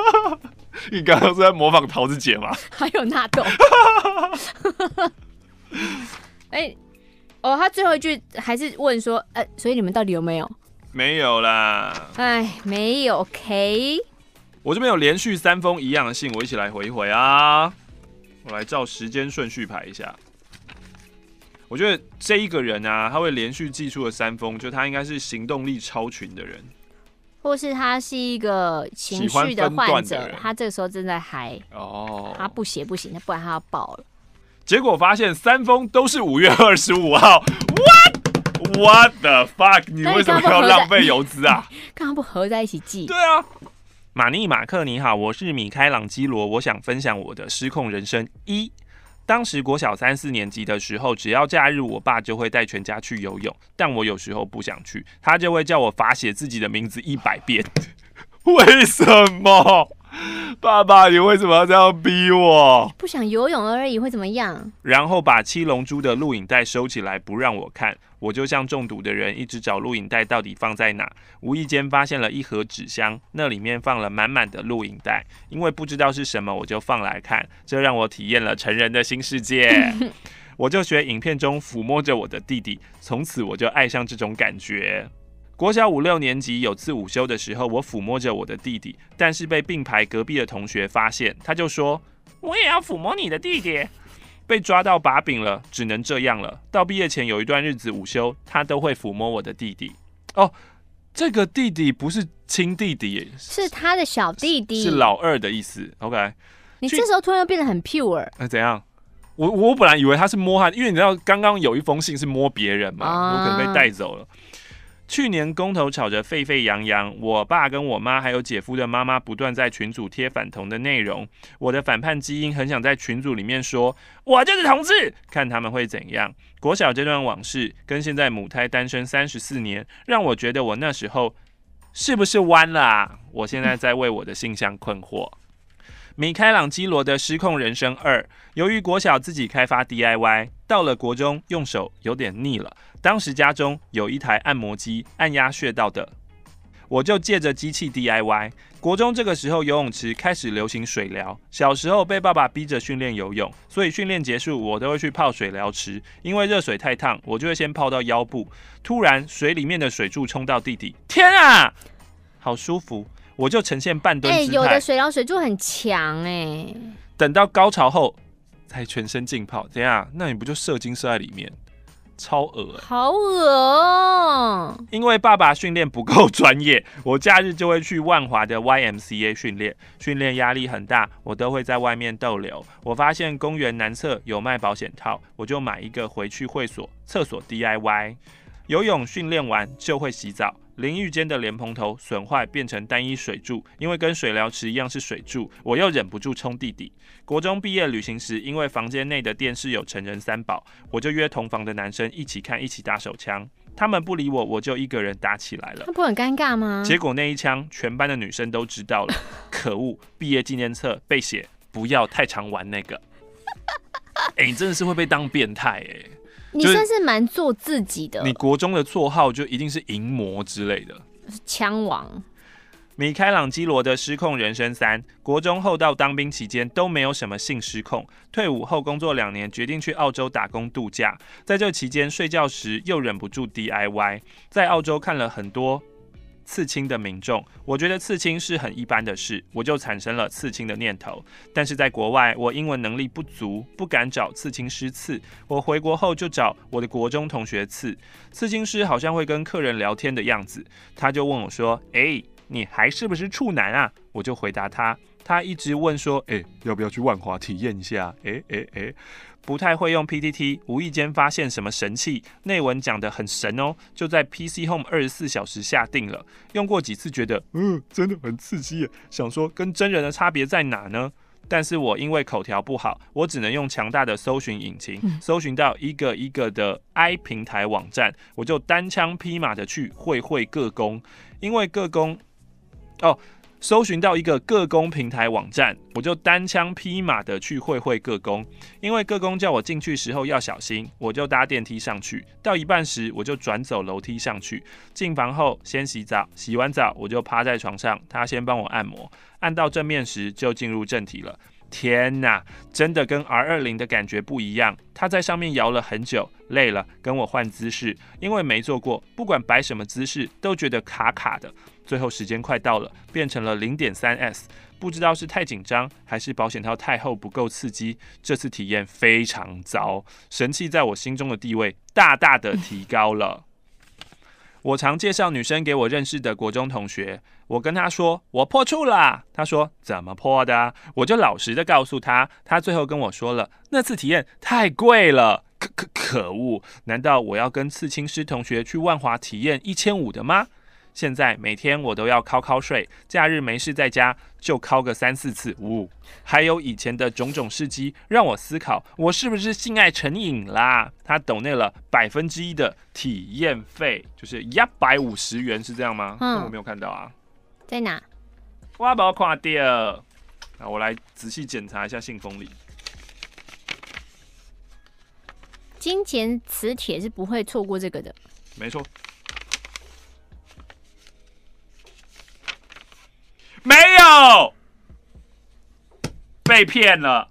A: 你刚刚是在模仿桃子姐吗？
B: 还有纳豆。哎、欸，哦，他最后一句还是问说，呃、欸，所以你们到底有没有？
A: 没有啦。
B: 哎，没有。OK。
A: 我这边有连续三封一样的信，我一起来回一回啊。我来照时间顺序排一下。我觉得这一个人啊，他会连续寄出了三封，就他应该是行动力超群的人，
B: 或是他是一个情绪的患者，他这个时候正在嗨哦，他不写不行，不然他要爆了。
A: 结果发现三封都是五月二十五号，What What the fuck？你为什么要浪费邮资啊？
B: 刚刚不合在一起寄？
A: 对啊，马尼马克你好，我是米开朗基罗，我想分享我的失控人生一。当时国小三四年级的时候，只要假日，我爸就会带全家去游泳，但我有时候不想去，他就会叫我罚写自己的名字一百遍。为什么？爸爸，你为什么要这样逼我？
B: 不想游泳而已，会怎么样？
A: 然后把七龙珠的录影带收起来，不让我看。我就像中毒的人，一直找录影带到底放在哪。无意间发现了一盒纸箱，那里面放了满满的录影带。因为不知道是什么，我就放来看。这让我体验了成人的新世界。我就学影片中抚摸着我的弟弟，从此我就爱上这种感觉。国小五六年级有次午休的时候，我抚摸着我的弟弟，但是被并排隔壁的同学发现，他就说：“我也要抚摸你的弟弟。”被抓到把柄了，只能这样了。到毕业前有一段日子午休，他都会抚摸我的弟弟。哦，这个弟弟不是亲弟弟，
B: 是他的小弟弟，
A: 是老二的意思。OK，
B: 你这时候突然又变得很 pure，
A: 那、呃、怎样？我我本来以为他是摸他，因为你知道刚刚有一封信是摸别人嘛，啊、我可能被带走了。去年公投吵着沸沸扬扬，我爸跟我妈还有姐夫的妈妈不断在群组贴反同的内容。我的反叛基因很想在群组里面说：“我就是同志。”看他们会怎样。国小这段往事跟现在母胎单身三十四年，让我觉得我那时候是不是弯了啊？我现在在为我的性向困惑。米开朗基罗的失控人生二，由于国小自己开发 DIY，到了国中用手有点腻了。当时家中有一台按摩机，按压穴道的，我就借着机器 DIY。国中这个时候游泳池开始流行水疗，小时候被爸爸逼着训练游泳，所以训练结束我都会去泡水疗池，因为热水太烫，我就会先泡到腰部。突然水里面的水柱冲到地底，天啊，好舒服！我就呈现半蹲姿态，欸，有
B: 的水疗水柱很强哎。
A: 等到高潮后才全身浸泡，怎样？那你不就射精射在里面？超恶、欸，
B: 好恶哦！
A: 因为爸爸训练不够专业，我假日就会去万华的 YMCA 训练，训练压力很大，我都会在外面逗留。我发现公园南侧有卖保险套，我就买一个回去会所厕所 DIY。游泳训练完就会洗澡。淋浴间的莲蓬头损坏，变成单一水柱，因为跟水疗池一样是水柱，我又忍不住冲弟弟。国中毕业旅行时，因为房间内的电视有成人三宝，我就约同房的男生一起看，一起打手枪。他们不理我，我就一个人打起来了。
B: 那不很尴尬吗？
A: 结果那一枪，全班的女生都知道了。可恶！毕业纪念册被写不要太常玩那个。哎、欸，你真的是会被当变态哎、欸。
B: 你算是蛮做自己的。
A: 你国中的绰号就一定是淫魔之类的。
B: 枪王。
A: 米开朗基罗的失控人生三：国中后到当兵期间都没有什么性失控，退伍后工作两年，决定去澳洲打工度假。在这期间睡觉时又忍不住 DIY，在澳洲看了很多。刺青的民众，我觉得刺青是很一般的事，我就产生了刺青的念头。但是在国外，我英文能力不足，不敢找刺青师刺。我回国后就找我的国中同学刺。刺青师好像会跟客人聊天的样子，他就问我说：“诶，你还是不是处男啊？”我就回答他。他一直问说：“诶，要不要去万华体验一下？”诶诶诶。不太会用 PTT，无意间发现什么神器，内文讲得很神哦，就在 PC Home 二十四小时下定了。用过几次，觉得嗯，真的很刺激耶。想说跟真人的差别在哪呢？但是我因为口条不好，我只能用强大的搜寻引擎，搜寻到一个一个的 I 平台网站，我就单枪匹马的去会会各工，因为各工哦。搜寻到一个各工平台网站，我就单枪匹马的去会会各工。因为各工叫我进去时候要小心，我就搭电梯上去。到一半时，我就转走楼梯上去。进房后先洗澡，洗完澡我就趴在床上，他先帮我按摩。按到正面时就进入正题了。天呐，真的跟 R 二零的感觉不一样。他在上面摇了很久，累了跟我换姿势，因为没做过，不管摆什么姿势都觉得卡卡的。最后时间快到了，变成了零点三 S，不知道是太紧张还是保险套太厚不够刺激，这次体验非常糟，神器在我心中的地位大大的提高了。我常介绍女生给我认识的国中同学，我跟她说我破处了，她说怎么破的？我就老实的告诉她，她最后跟我说了，那次体验太贵了，可可可恶，难道我要跟刺青师同学去万华体验一千五的吗？现在每天我都要敲敲睡，假日没事在家就敲个三四次。呜、哦，还有以前的种种事迹，让我思考，我是不是性爱成瘾啦？他抖内了百分之一的体验费，就是一百五十元，是这样吗？嗯，我没有看到啊，
B: 在哪？
A: 我把我看掉。那我来仔细检查一下信封里。
B: 金钱磁铁是不会错过这个的，
A: 没错。没有，被骗了。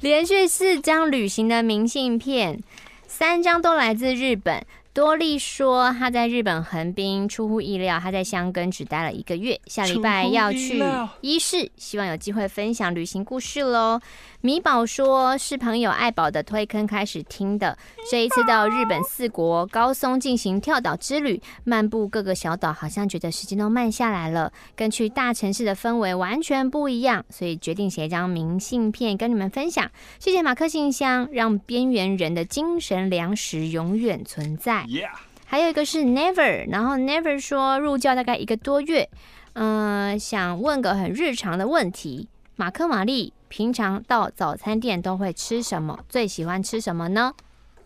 B: 连续四张旅行的明信片，三张都来自日本。多利说她在日本横滨，出乎意料，她在箱根只待了一个月，下礼拜要去伊势，希望有机会分享旅行故事喽。米宝说：“是朋友爱宝的推坑开始听的。这一次到日本四国高松进行跳岛之旅，漫步各个小岛，好像觉得时间都慢下来了，跟去大城市的氛围完全不一样。所以决定写一张明信片跟你们分享。谢谢马克信箱，让边缘人的精神粮食永远存在。
A: Yeah.
B: 还有一个是 Never，然后 Never 说入教大概一个多月，嗯、呃，想问个很日常的问题，马克玛丽。”平常到早餐店都会吃什么？最喜欢吃什么呢？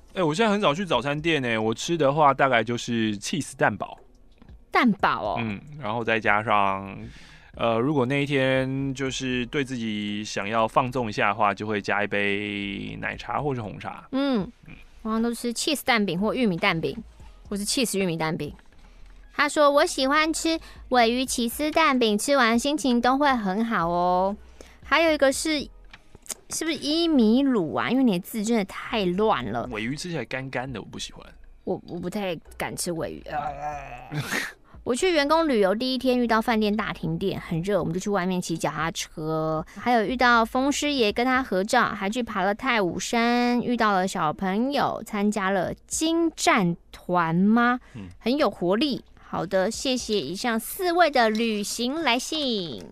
A: 哎、欸，我现在很少去早餐店呢。我吃的话，大概就是 cheese 蛋堡。
B: 蛋堡哦。
A: 嗯，然后再加上，呃，如果那一天就是对自己想要放纵一下的话，就会加一杯奶茶或是红茶。
B: 嗯，往往都是 cheese 蛋饼或玉米蛋饼，或是 cheese 玉米蛋饼。他说我喜欢吃尾鱼起司蛋饼，吃完心情都会很好哦。还有一个是，是不是伊米鲁啊？因为你的字真的太乱了。
A: 尾鱼吃起来干干的，我不喜欢。
B: 我我不太敢吃尾鱼。我去员工旅游第一天遇到饭店大停电，很热，我们就去外面骑脚踏车。还有遇到风师爷跟他合照，还去爬了太武山，遇到了小朋友，参加了金战团吗？很有活力。好的，谢谢以上四位的旅行来信。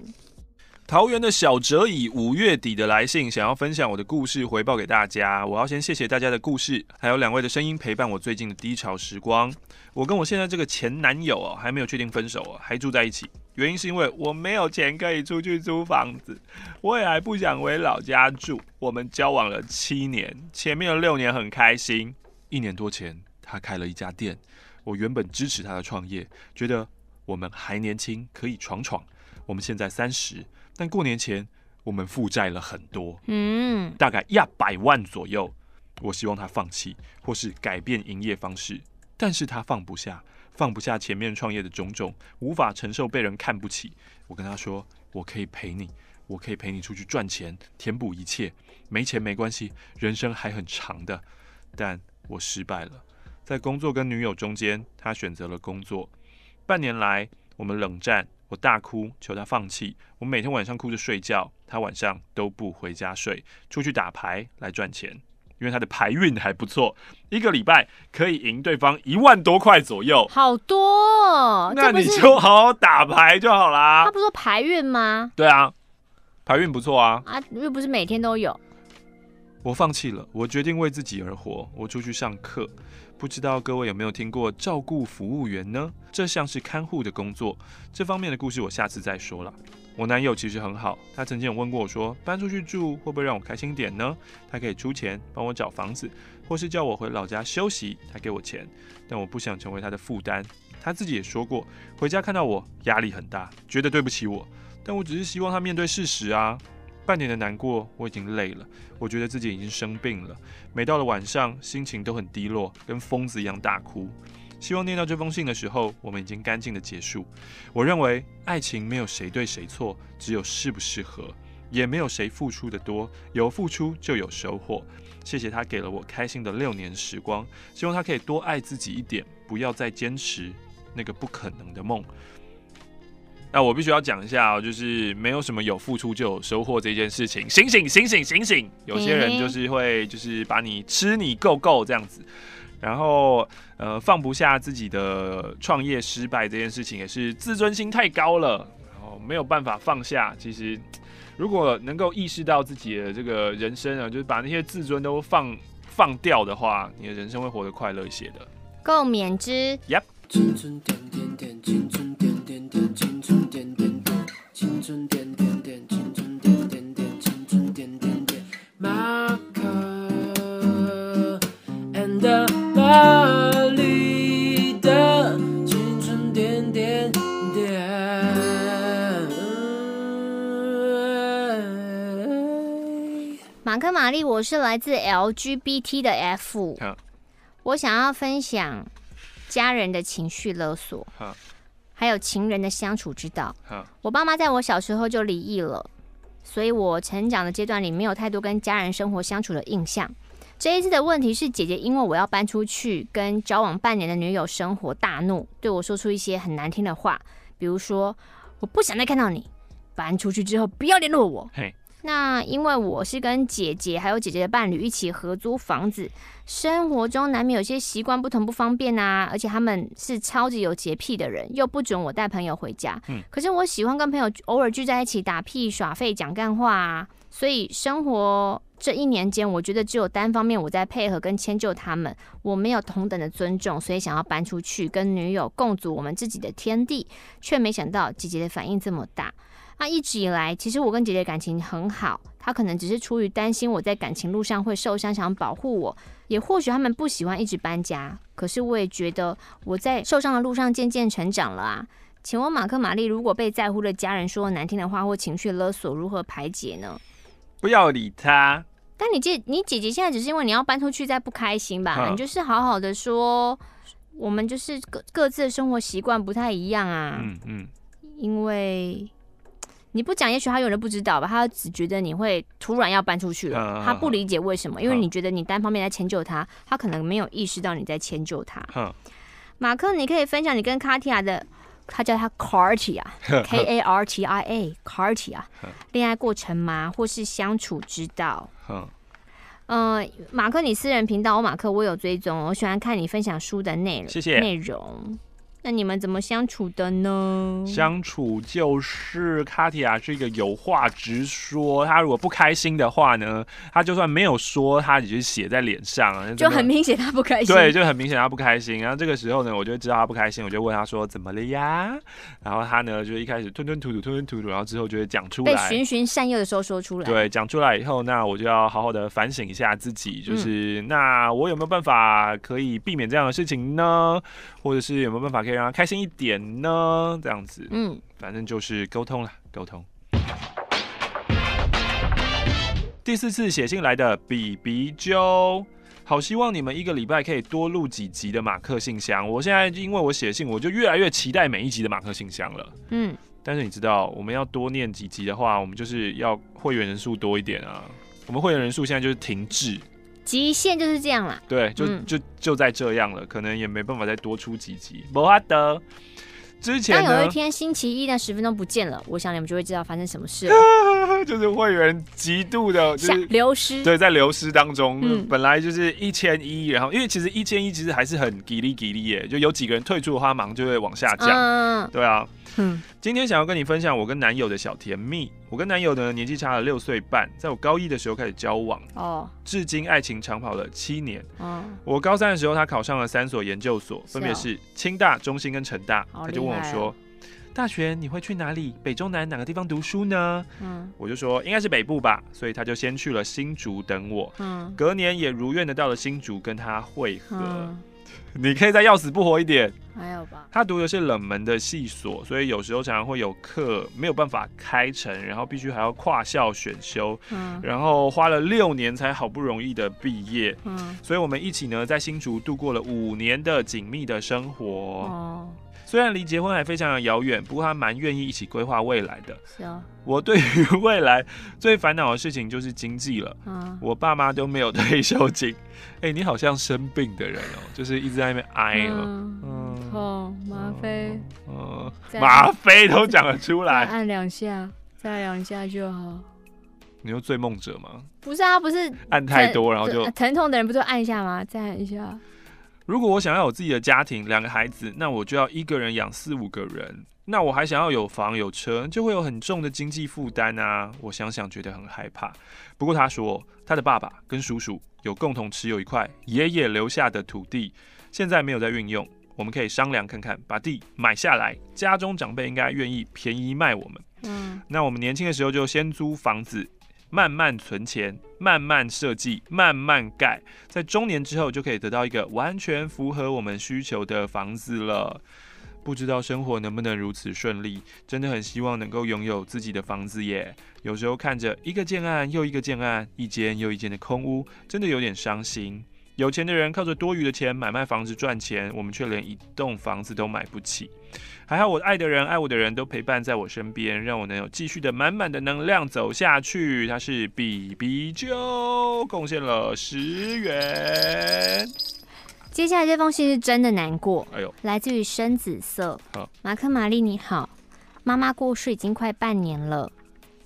A: 桃园的小哲以五月底的来信，想要分享我的故事回报给大家。我要先谢谢大家的故事，还有两位的声音陪伴我最近的低潮时光。我跟我现在这个前男友哦，还没有确定分手哦，还住在一起。原因是因为我没有钱可以出去租房子，我也还不想回老家住。我们交往了七年，前面的六年很开心。一年多前，他开了一家店，我原本支持他的创业，觉得我们还年轻，可以闯闯。我们现在三十。但过年前我们负债了很多，嗯，大概一百万左右。我希望他放弃或是改变营业方式，但是他放不下，放不下前面创业的种种，无法承受被人看不起。我跟他说，我可以陪你，我可以陪你出去赚钱，填补一切。没钱没关系，人生还很长的。但我失败了，在工作跟女友中间，他选择了工作。半年来，我们冷战。我大哭，求他放弃。我每天晚上哭着睡觉，他晚上都不回家睡，出去打牌来赚钱。因为他的牌运还不错，一个礼拜可以赢对方一万多块左右，
B: 好多哦。
A: 那你就好好打牌就好啦。
B: 他不说牌运吗？
A: 对啊，牌运不错啊。
B: 啊，又不是每天都有。
A: 我放弃了，我决定为自己而活。我出去上课。不知道各位有没有听过照顾服务员呢？这像是看护的工作。这方面的故事我下次再说了。我男友其实很好，他曾经有问过我说，搬出去住会不会让我开心点呢？他可以出钱帮我找房子，或是叫我回老家休息，他给我钱。但我不想成为他的负担。他自己也说过，回家看到我压力很大，觉得对不起我，但我只是希望他面对事实啊。半年的难过，我已经累了，我觉得自己已经生病了。每到了晚上，心情都很低落，跟疯子一样大哭。希望念到这封信的时候，我们已经干净的结束。我认为爱情没有谁对谁错，只有适不适合，也没有谁付出的多，有付出就有收获。谢谢他给了我开心的六年时光，希望他可以多爱自己一点，不要再坚持那个不可能的梦。那我必须要讲一下哦，就是没有什么有付出就有收获这件事情。醒醒醒醒醒醒！有些人就是会就是把你吃你够够这样子，然后呃放不下自己的创业失败这件事情，也是自尊心太高了，然后没有办法放下。其实如果能够意识到自己的这个人生啊，就是把那些自尊都放放掉的话，你的人生会活得快乐一些的。
B: 共勉之。
A: Yep。青春点点点，青春点点点，青春点点点，马克 and 玛丽的青春点点点。
B: 马克玛丽，我是来自 LGBT 的 F，我想要分享家人的情绪勒索。还有情人的相处之道。我爸妈在我小时候就离异了，所以我成长的阶段里没有太多跟家人生活相处的印象。这一次的问题是，姐姐因为我要搬出去跟交往半年的女友生活，大怒，对我说出一些很难听的话，比如说我不想再看到你，搬出去之后不要联络我。那因为我是跟姐姐还有姐姐的伴侣一起合租房子，生活中难免有些习惯不同不方便啊，而且他们是超级有洁癖的人，又不准我带朋友回家。嗯，可是我喜欢跟朋友偶尔聚在一起打屁耍废讲干话啊，所以生活这一年间，我觉得只有单方面我在配合跟迁就他们，我没有同等的尊重，所以想要搬出去跟女友共组我们自己的天地，却没想到姐姐的反应这么大。那、啊、一直以来，其实我跟姐姐感情很好，她可能只是出于担心我在感情路上会受伤，想保护我，也或许他们不喜欢一直搬家。可是我也觉得我在受伤的路上渐渐成长了啊。请问马克玛丽，如果被在乎的家人说难听的话或情绪勒索，如何排解呢？
A: 不要理他。
B: 但你姐，你姐姐现在只是因为你要搬出去，在不开心吧？你就是好好的说，我们就是各各自的生活习惯不太一样啊。嗯嗯，因为。你不讲，也许他有人不知道吧？他只觉得你会突然要搬出去了，他不理解为什么，因为你觉得你单方面在迁就他，他可能没有意识到你在迁就他。马克，你可以分享你跟卡提亚的，他叫他 Cartia，K A R T I A，Cartia 恋爱过程吗？或是相处之道？嗯，马克，你私人频道，我马克我有追踪，我喜欢看你分享书的内容，谢谢内容。那你们怎么相处的呢？
A: 相处就是卡提亚是一个有话直说，他如果不开心的话呢，他就算没有说，他也是写在脸上，
B: 就很明显他不开心。
A: 对，就很明显他不开心。然后这个时候呢，我就知道他不开心，我就问他说怎么了呀？然后他呢就一开始吞吞吐吐，吞吞吐吐，然后之后就会讲出来，
B: 被循循善诱的时候说出来。
A: 对，讲出来以后，那我就要好好的反省一下自己，就是、嗯、那我有没有办法可以避免这样的事情呢？或者是有没有办法可以让他开心一点呢？这样子，嗯，反正就是沟通了，沟通。第四次写信来的比比啾，好希望你们一个礼拜可以多录几集的马克信箱。我现在因为我写信，我就越来越期待每一集的马克信箱了。嗯，但是你知道，我们要多念几集的话，我们就是要会员人数多一点啊。我们会员人数现在就是停滞。
B: 极限就是这样啦，
A: 对，就就就在这样了，可能也没办法再多出几集。不好的，之前
B: 当有一天星期一那十分钟不见了，我想你们就会知道发生什么事了，
A: 就是会员极度的就是
B: 流失，
A: 对，在流失当中，嗯、本来就是一千一，然后因为其实一千一其实还是很给力给力耶，就有几个人退出的话，忙就会往下降，嗯、对啊。嗯，今天想要跟你分享我跟男友的小甜蜜。我跟男友呢年纪差了六岁半，在我高一的时候开始交往，哦，至今爱情长跑了七年。嗯，我高三的时候，他考上了三所研究所，分别是清大、中兴跟成大。他就问我说：“大学你会去哪里？北中南哪个地方读书呢？”嗯，我就说应该是北部吧，所以他就先去了新竹等我。嗯，隔年也如愿的到了新竹跟他会合。你可以再要死不活一点。
B: 还有吧？
A: 他读的是冷门的系所，所以有时候常常会有课没有办法开成，然后必须还要跨校选修，
B: 嗯，
A: 然后花了六年才好不容易的毕业，
B: 嗯，
A: 所以我们一起呢在新竹度过了五年的紧密的生活。
B: 哦，
A: 虽然离结婚还非常的遥远，不过他蛮愿意一起规划未来的。
B: 是哦，
A: 我对于未来最烦恼的事情就是经济了。
B: 嗯，
A: 我爸妈都没有退休金。哎、欸，你好像生病的人哦、喔，就是一直在那边哀了。
B: 嗯，
A: 嗯
B: 痛，吗啡，
A: 嗯，吗啡都讲得出来。
B: 按两下，再两下就好。
A: 你说醉梦者吗？
B: 不是啊，不是
A: 按太多，然后就
B: 疼痛的人不就按一下吗？再按一下。
A: 如果我想要有自己的家庭，两个孩子，那我就要一个人养四五个人。那我还想要有房有车，就会有很重的经济负担啊！我想想觉得很害怕。不过他说，他的爸爸跟叔叔有共同持有一块爷爷留下的土地，现在没有在运用，我们可以商量看看，把地买下来。家中长辈应该愿意便宜卖我们。
B: 嗯，
A: 那我们年轻的时候就先租房子，慢慢存钱，慢慢设计，慢慢盖，在中年之后就可以得到一个完全符合我们需求的房子了。不知道生活能不能如此顺利，真的很希望能够拥有自己的房子耶。有时候看着一个建案又一个建案，一间又一间的空屋，真的有点伤心。有钱的人靠着多余的钱买卖房子赚钱，我们却连一栋房子都买不起。还好我爱的人、爱我的人都陪伴在我身边，让我能有继续的满满的能量走下去。他是比比啾，贡献了十元。
B: 接下来这封信是真的难过，
A: 哎呦，
B: 来自于深紫色。
A: 好，
B: 马克玛丽你好，妈妈过世已经快半年了，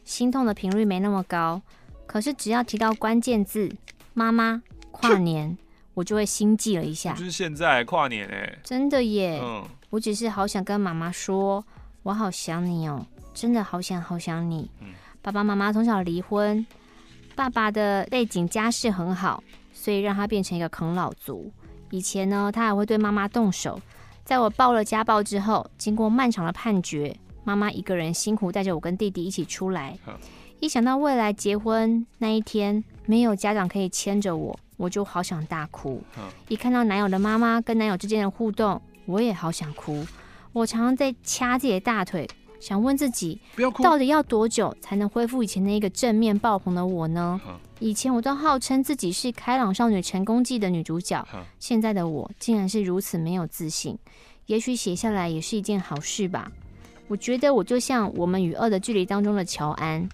B: 心痛的频率没那么高，可是只要提到关键字“妈妈”跨年，我就会心悸了一下。
A: 就是现在跨年哎，
B: 真的耶。
A: 嗯，
B: 我只是好想跟妈妈说，我好想你哦，真的好想好想你。
A: 嗯，
B: 爸爸妈妈从小离婚，爸爸的背景家世很好，所以让他变成一个啃老族。以前呢，他还会对妈妈动手。在我报了家暴之后，经过漫长的判决，妈妈一个人辛苦带着我跟弟弟一起出来。一想到未来结婚那一天没有家长可以牵着我，我就好想大哭。一看到男友的妈妈跟男友之间的互动，我也好想哭。我常常在掐自己的大腿，想问自己，到底要多久才能恢复以前那个正面爆棚的我呢？以前我都号称自己是开朗少女成功记的女主角，现在的我竟然是如此没有自信。也许写下来也是一件好事吧。我觉得我就像《我们与恶的距离》当中的乔安，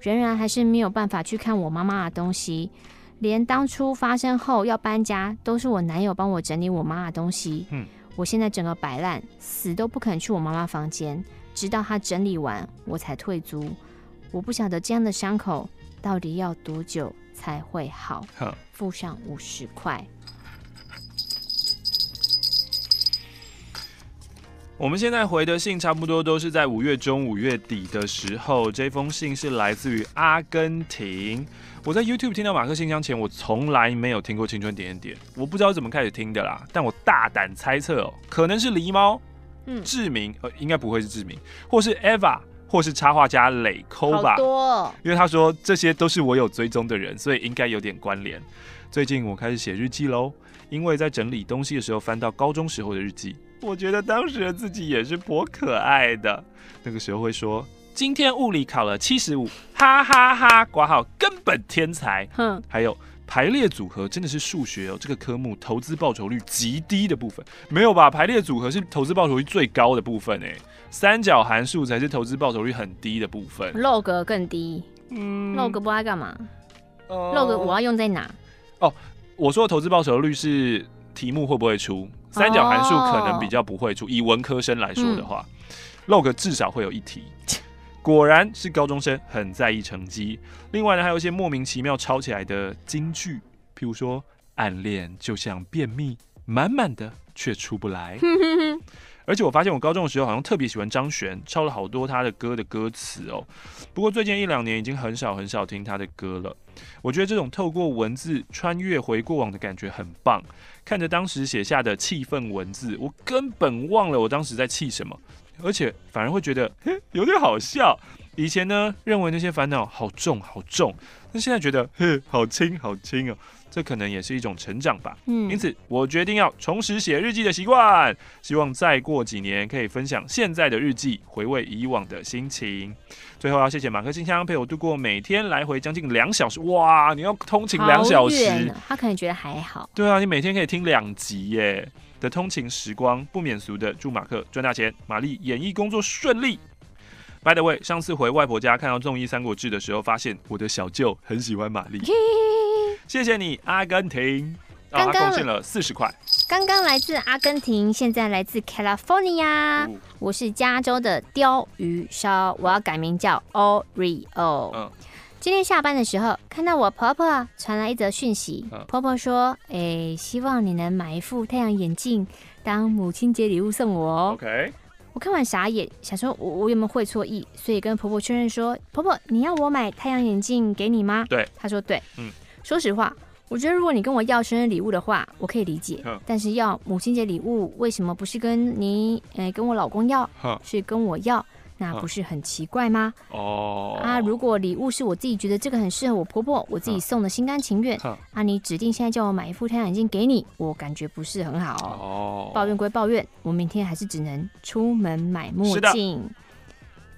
B: 仍然还是没有办法去看我妈妈的东西，连当初发生后要搬家，都是我男友帮我整理我妈的东西。嗯我现在整个摆烂，死都不肯去我妈妈房间，直到她整理完，我才退租。我不晓得这样的伤口。到底要多久才会好？付上五十块。
A: 我们现在回的信差不多都是在五月中、五月底的时候。这封信是来自于阿根廷。我在 YouTube 听到马克信箱前，我从来没有听过青春点点点，我不知道怎么开始听的啦。但我大胆猜测哦，可能是狸猫，嗯，志明，呃，应该不会是志明，或是 Eva。或是插画家磊抠吧，
B: 多哦，
A: 因为他说这些都是我有追踪的人，所以应该有点关联。最近我开始写日记喽，因为在整理东西的时候翻到高中时候的日记，我觉得当时的自己也是颇可爱的。那个时候会说今天物理考了七十五，哈哈哈，挂号根本天才。哼，还有排列组合真的是数学哦，这个科目投资报酬率极低的部分，没有吧？排列组合是投资报酬率最高的部分诶。三角函数才是投资报酬率很低的部分
B: ，log 更低。嗯，log 不知道干嘛、呃、？log 我要用在哪？
A: 哦，我说的投资报酬率是题目会不会出，三角函数可能比较不会出。哦、以文科生来说的话、嗯、，log 至少会有一题。果然是高中生很在意成绩。另外呢，还有一些莫名其妙抄起来的金句，譬如说暗恋就像便秘，满满的却出不来。而且我发现我高中的时候好像特别喜欢张悬，抄了好多他的歌的歌词哦。不过最近一两年已经很少很少听他的歌了。我觉得这种透过文字穿越回过往的感觉很棒。看着当时写下的气愤文字，我根本忘了我当时在气什么。而且反而会觉得嘿有点好笑。以前呢，认为那些烦恼好重好重，但现在觉得嘿，好轻好轻哦。这可能也是一种成长吧。嗯，因此我决定要重拾写日记的习惯，希望再过几年可以分享现在的日记，回味以往的心情。最后要谢谢马克信箱陪我度过每天来回将近两小时。哇，你要通勤两小时，
B: 他可能觉得还好。
A: 对啊，你每天可以听两集耶的通勤时光，不免俗的祝马克赚大钱，玛丽演艺工作顺利。By the way，上次回外婆家看到综艺《三国志》的时候，发现我的小舅很喜欢玛丽。谢谢你，阿根廷，刚刚贡献了四十块。
B: 刚刚来自阿根廷，现在来自 California。哦、我是加州的鲷鱼烧，我要改名叫 Oreo。嗯，今天下班的时候，看到我婆婆传来一则讯息，嗯、婆婆说：“哎、欸，希望你能买一副太阳眼镜当母亲节礼物送我。” OK。我看完傻眼，想说我我有没有会错意，所以跟婆婆确认说：“婆婆，你要我买太阳眼镜给你吗？”
A: 对，
B: 她说对。嗯，说实话，我觉得如果你跟我要生日礼物的话，我可以理解。
A: 嗯，
B: 但是要母亲节礼物，为什么不是跟你，呃，跟我老公要，是跟我要？那不是很奇怪吗？
A: 哦
B: 啊，如果礼物是我自己觉得这个很适合我婆婆，我自己送的心甘情愿，啊，你指定现在叫我买一副太阳眼镜给你，我感觉不是很好。哦，抱怨归抱怨，我明天还是只能出门买墨镜。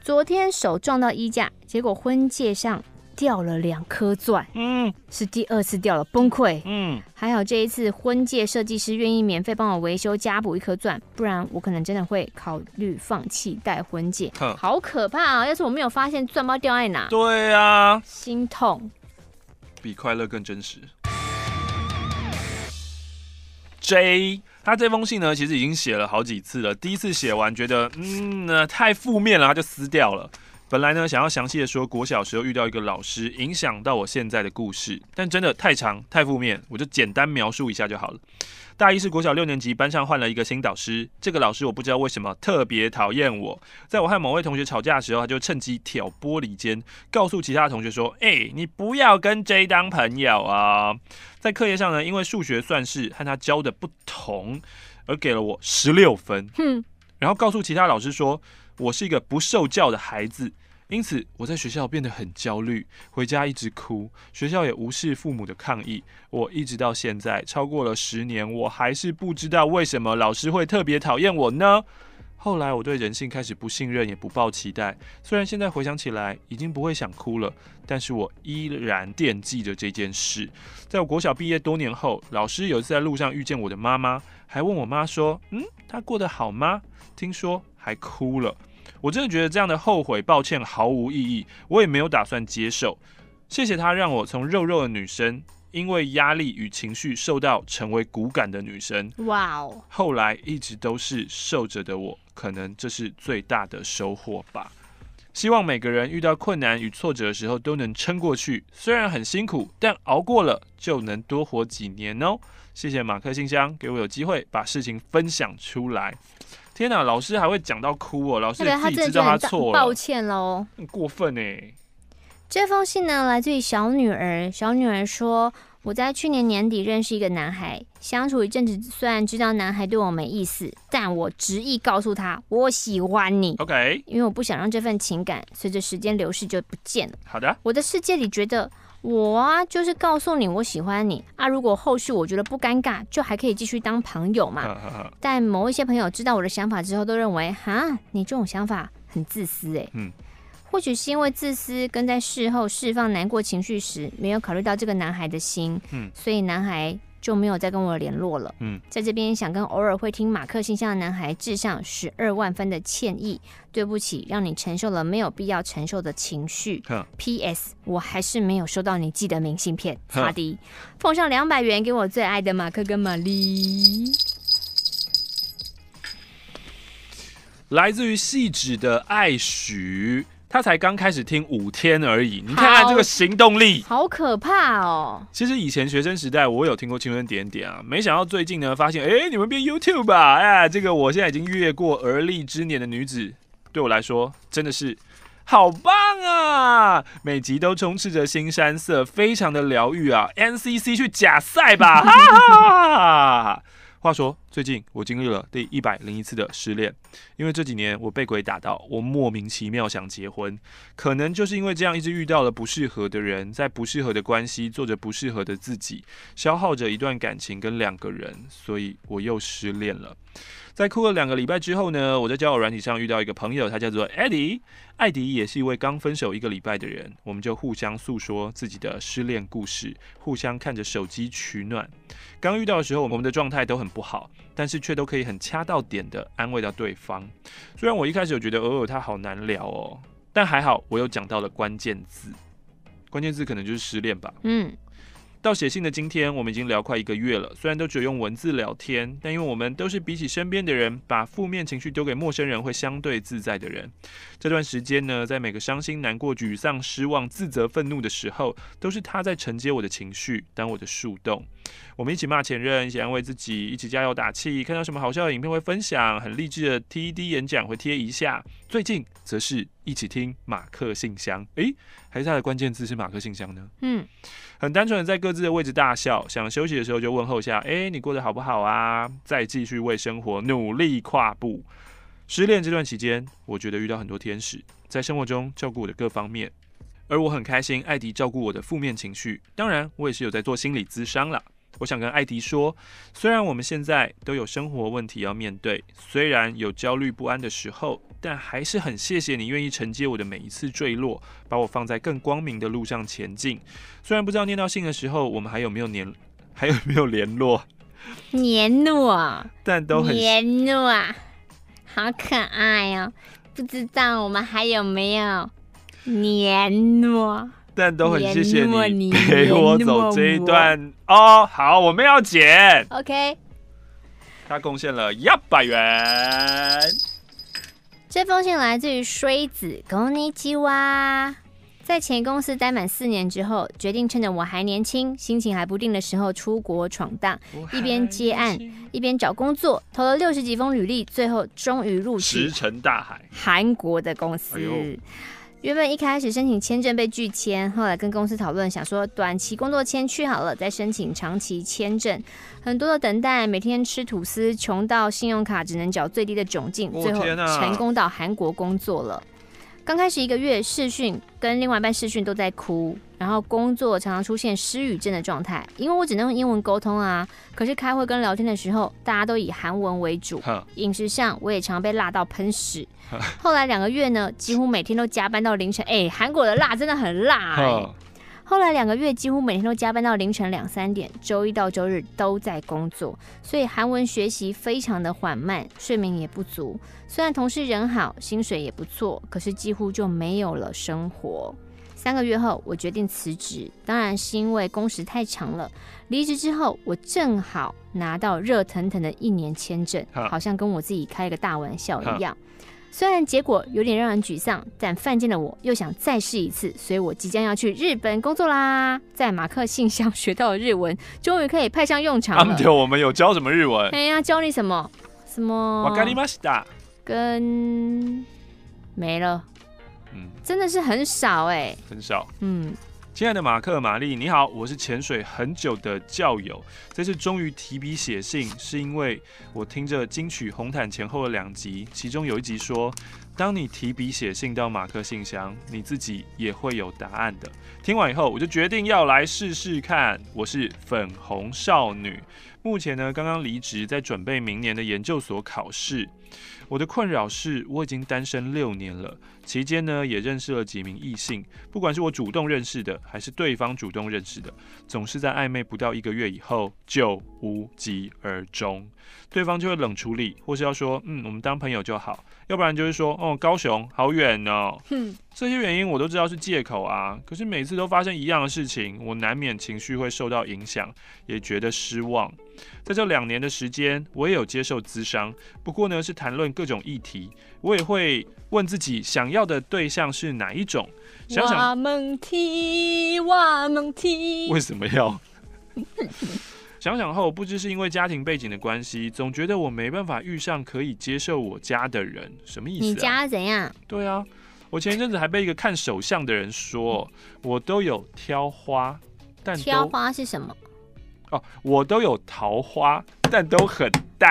B: 昨天手撞到衣架，结果婚戒上。掉了两颗钻，嗯，是第二次掉了，崩溃，嗯，还好这一次婚戒设计师愿意免费帮我维修加补一颗钻，不然我可能真的会考虑放弃戴婚戒，呵好可怕啊！要是我没有发现钻包掉在哪，
A: 对啊，
B: 心痛，
A: 比快乐更真实。J，他这封信呢，其实已经写了好几次了，第一次写完觉得，嗯，那太负面了，他就撕掉了。本来呢，想要详细的说国小时候遇到一个老师影响到我现在的故事，但真的太长太负面，我就简单描述一下就好了。大一是国小六年级，班上换了一个新导师，这个老师我不知道为什么特别讨厌我。在我和某位同学吵架的时候，他就趁机挑拨离间，告诉其他同学说：“哎、你不要跟 J 当朋友啊。”在课业上呢，因为数学算式和他教的不同，而给了我十六分。哼，然后告诉其他老师说我是一个不受教的孩子。因此，我在学校变得很焦虑，回家一直哭，学校也无视父母的抗议。我一直到现在，超过了十年，我还是不知道为什么老师会特别讨厌我呢？后来，我对人性开始不信任，也不抱期待。虽然现在回想起来，已经不会想哭了，但是我依然惦记着这件事。在我国小毕业多年后，老师有一次在路上遇见我的妈妈，还问我妈说：“嗯，她过得好吗？”听说还哭了。我真的觉得这样的后悔、抱歉毫无意义，我也没有打算接受。谢谢他让我从肉肉的女生，因为压力与情绪受到成为骨感的女生。哇哦后来一直都是瘦着的我，可能这是最大的收获吧。希望每个人遇到困难与挫折的时候都能撑过去，虽然很辛苦，但熬过了就能多活几年哦。谢谢马克信箱，给我有机会把事情分享出来。天哪，老师还会讲到哭哦！老师也自己知道他错了，
B: 抱歉喽，
A: 很过分哎。
B: 这封信呢，来自于小女儿。小女儿说：“我在去年年底认识一个男孩，相处一阵子，虽然知道男孩对我没意思，但我执意告诉他我喜欢你。
A: OK，
B: 因为我不想让这份情感随着时间流逝就不见了。
A: 好的，
B: 我的世界里觉得。”我啊，就是告诉你我喜欢你啊。如果后续我觉得不尴尬，就还可以继续当朋友嘛。但某一些朋友知道我的想法之后，都认为哈，你这种想法很自私哎。嗯，或许是因为自私，跟在事后释放难过情绪时，没有考虑到这个男孩的心。嗯，所以男孩。就没有再跟我联络了。嗯，在这边想跟偶尔会听马克信箱的男孩致上十二万分的歉意，对不起，让你承受了没有必要承受的情绪。呵 P.S. 我还是没有收到你寄的明信片。擦迪，奉上两百元给我最爱的马克跟玛丽。
A: 来自于细致的爱许。他才刚开始听五天而已，你看看这个行动力，
B: 好可怕哦！
A: 其实以前学生时代我有听过青春点点啊，没想到最近呢发现，哎，你们变 YouTube 吧？哎，这个我现在已经越过而立之年的女子，对我来说真的是好棒啊！每集都充斥着新山色，非常的疗愈啊！NCC 去假赛吧！哈哈。话说最近我经历了第一百零一次的失恋，因为这几年我被鬼打到，我莫名其妙想结婚，可能就是因为这样一直遇到了不适合的人，在不适合的关系做着不适合的自己，消耗着一段感情跟两个人，所以我又失恋了。在哭了两个礼拜之后呢，我在交友软体上遇到一个朋友，他叫做 Eddie，艾迪也是一位刚分手一个礼拜的人，我们就互相诉说自己的失恋故事，互相看着手机取暖。刚遇到的时候，我们的状态都很不好，但是却都可以很掐到点的安慰到对方。虽然我一开始有觉得偶尔他好难聊哦，但还好我有讲到了关键字，关键字可能就是失恋吧。嗯。到写信的今天，我们已经聊快一个月了。虽然都只有用文字聊天，但因为我们都是比起身边的人，把负面情绪丢给陌生人会相对自在的人。这段时间呢，在每个伤心、难过、沮丧、失望、自责、愤怒的时候，都是他在承接我的情绪，当我的树洞。我们一起骂前任，一起安慰自己，一起加油打气。看到什么好笑的影片会分享，很励志的 TED 演讲会贴一下。最近则是一起听马克信箱，诶、欸，还是他的关键字是马克信箱呢？嗯，很单纯的在各自的位置大笑，想休息的时候就问候一下，诶、欸，你过得好不好啊？再继续为生活努力跨步。失恋这段期间，我觉得遇到很多天使，在生活中照顾我的各方面，而我很开心，艾迪照顾我的负面情绪。当然，我也是有在做心理咨商啦。我想跟艾迪说，虽然我们现在都有生活问题要面对，虽然有焦虑不安的时候，但还是很谢谢你愿意承接我的每一次坠落，把我放在更光明的路上前进。虽然不知道念到信的时候，我们还有没有联，还有没有联络？
B: 联络，
A: 但都很
B: 联络，好可爱哦！不知道我们还有没有联络？
A: 但都很谢谢你陪我走这一段哦。好，我们要剪。
B: OK。
A: 他贡献了一百元。
B: 这封信来自于衰子，こんにちは。 在前公司待满四年之后，决定趁着我还年轻、心情还不定的时候出国闯荡，一边接案一边找工作，投了六十几封履历，最后终于入职
A: 石沉大海
B: 韩国的公司。哎原本一开始申请签证被拒签，后来跟公司讨论，想说短期工作签去好了，再申请长期签证。很多的等待，每天吃吐司，穷到信用卡只能缴最低的窘境，最后成功到韩国工作了。刚开始一个月试训跟另外一半试训都在哭，然后工作常常出现失语症的状态，因为我只能用英文沟通啊。可是开会跟聊天的时候，大家都以韩文为主。饮食上我也常常被辣到喷屎。后来两个月呢，几乎每天都加班到凌晨。哎，韩国的辣真的很辣哎。后来两个月几乎每天都加班到凌晨两三点，周一到周日都在工作，所以韩文学习非常的缓慢，睡眠也不足。虽然同事人好，薪水也不错，可是几乎就没有了生活。三个月后，我决定辞职，当然是因为工时太长了。离职之后，我正好拿到热腾腾的一年签证，好像跟我自己开了个大玩笑一样。虽然结果有点让人沮丧，但犯贱的我又想再试一次，所以我即将要去日本工作啦。在马克信箱学到的日文，终于可以派上用场了。
A: 对，我们有教什么日文？
B: 哎呀，教你什么？什么？
A: わかりました。
B: 跟没了。嗯，真的是很少哎、欸，
A: 很少。嗯。 亲爱的马克、玛丽，你好，我是潜水很久的教友，这次终于提笔写信，是因为我听着金曲红毯前后的两集，其中有一集说，当你提笔写信到马克信箱，你自己也会有答案的。听完以后，我就决定要来试试看。我是粉红少女，目前呢刚刚离职，在准备明年的研究所考试。我的困扰是，我已经单身六年了，期间呢也认识了几名异性，不管是我主动认识的，还是对方主动认识的，总是在暧昧不到一个月以后就无疾而终，对方就会冷处理，或是要说，嗯，我们当朋友就好，要不然就是说，哦，高雄好远哦，哼，这些原因我都知道是借口啊，可是每次都发生一样的事情，我难免情绪会受到影响，也觉得失望。在这两年的时间，我也有接受咨商，不过呢是谈论各种议题，我也会问自己想要的对象是哪一种。想想，
B: 我们踢，我们踢，
A: 为什么要？想想后，不知是因为家庭背景的关系，总觉得我没办法遇上可以接受我家的人。什么意思啊？
B: 你家怎样？
A: 对啊，我前一阵子还被一个看手相的人说，我都有挑花，但
B: 挑花是什么？
A: 哦，我都有桃花，但都很淡。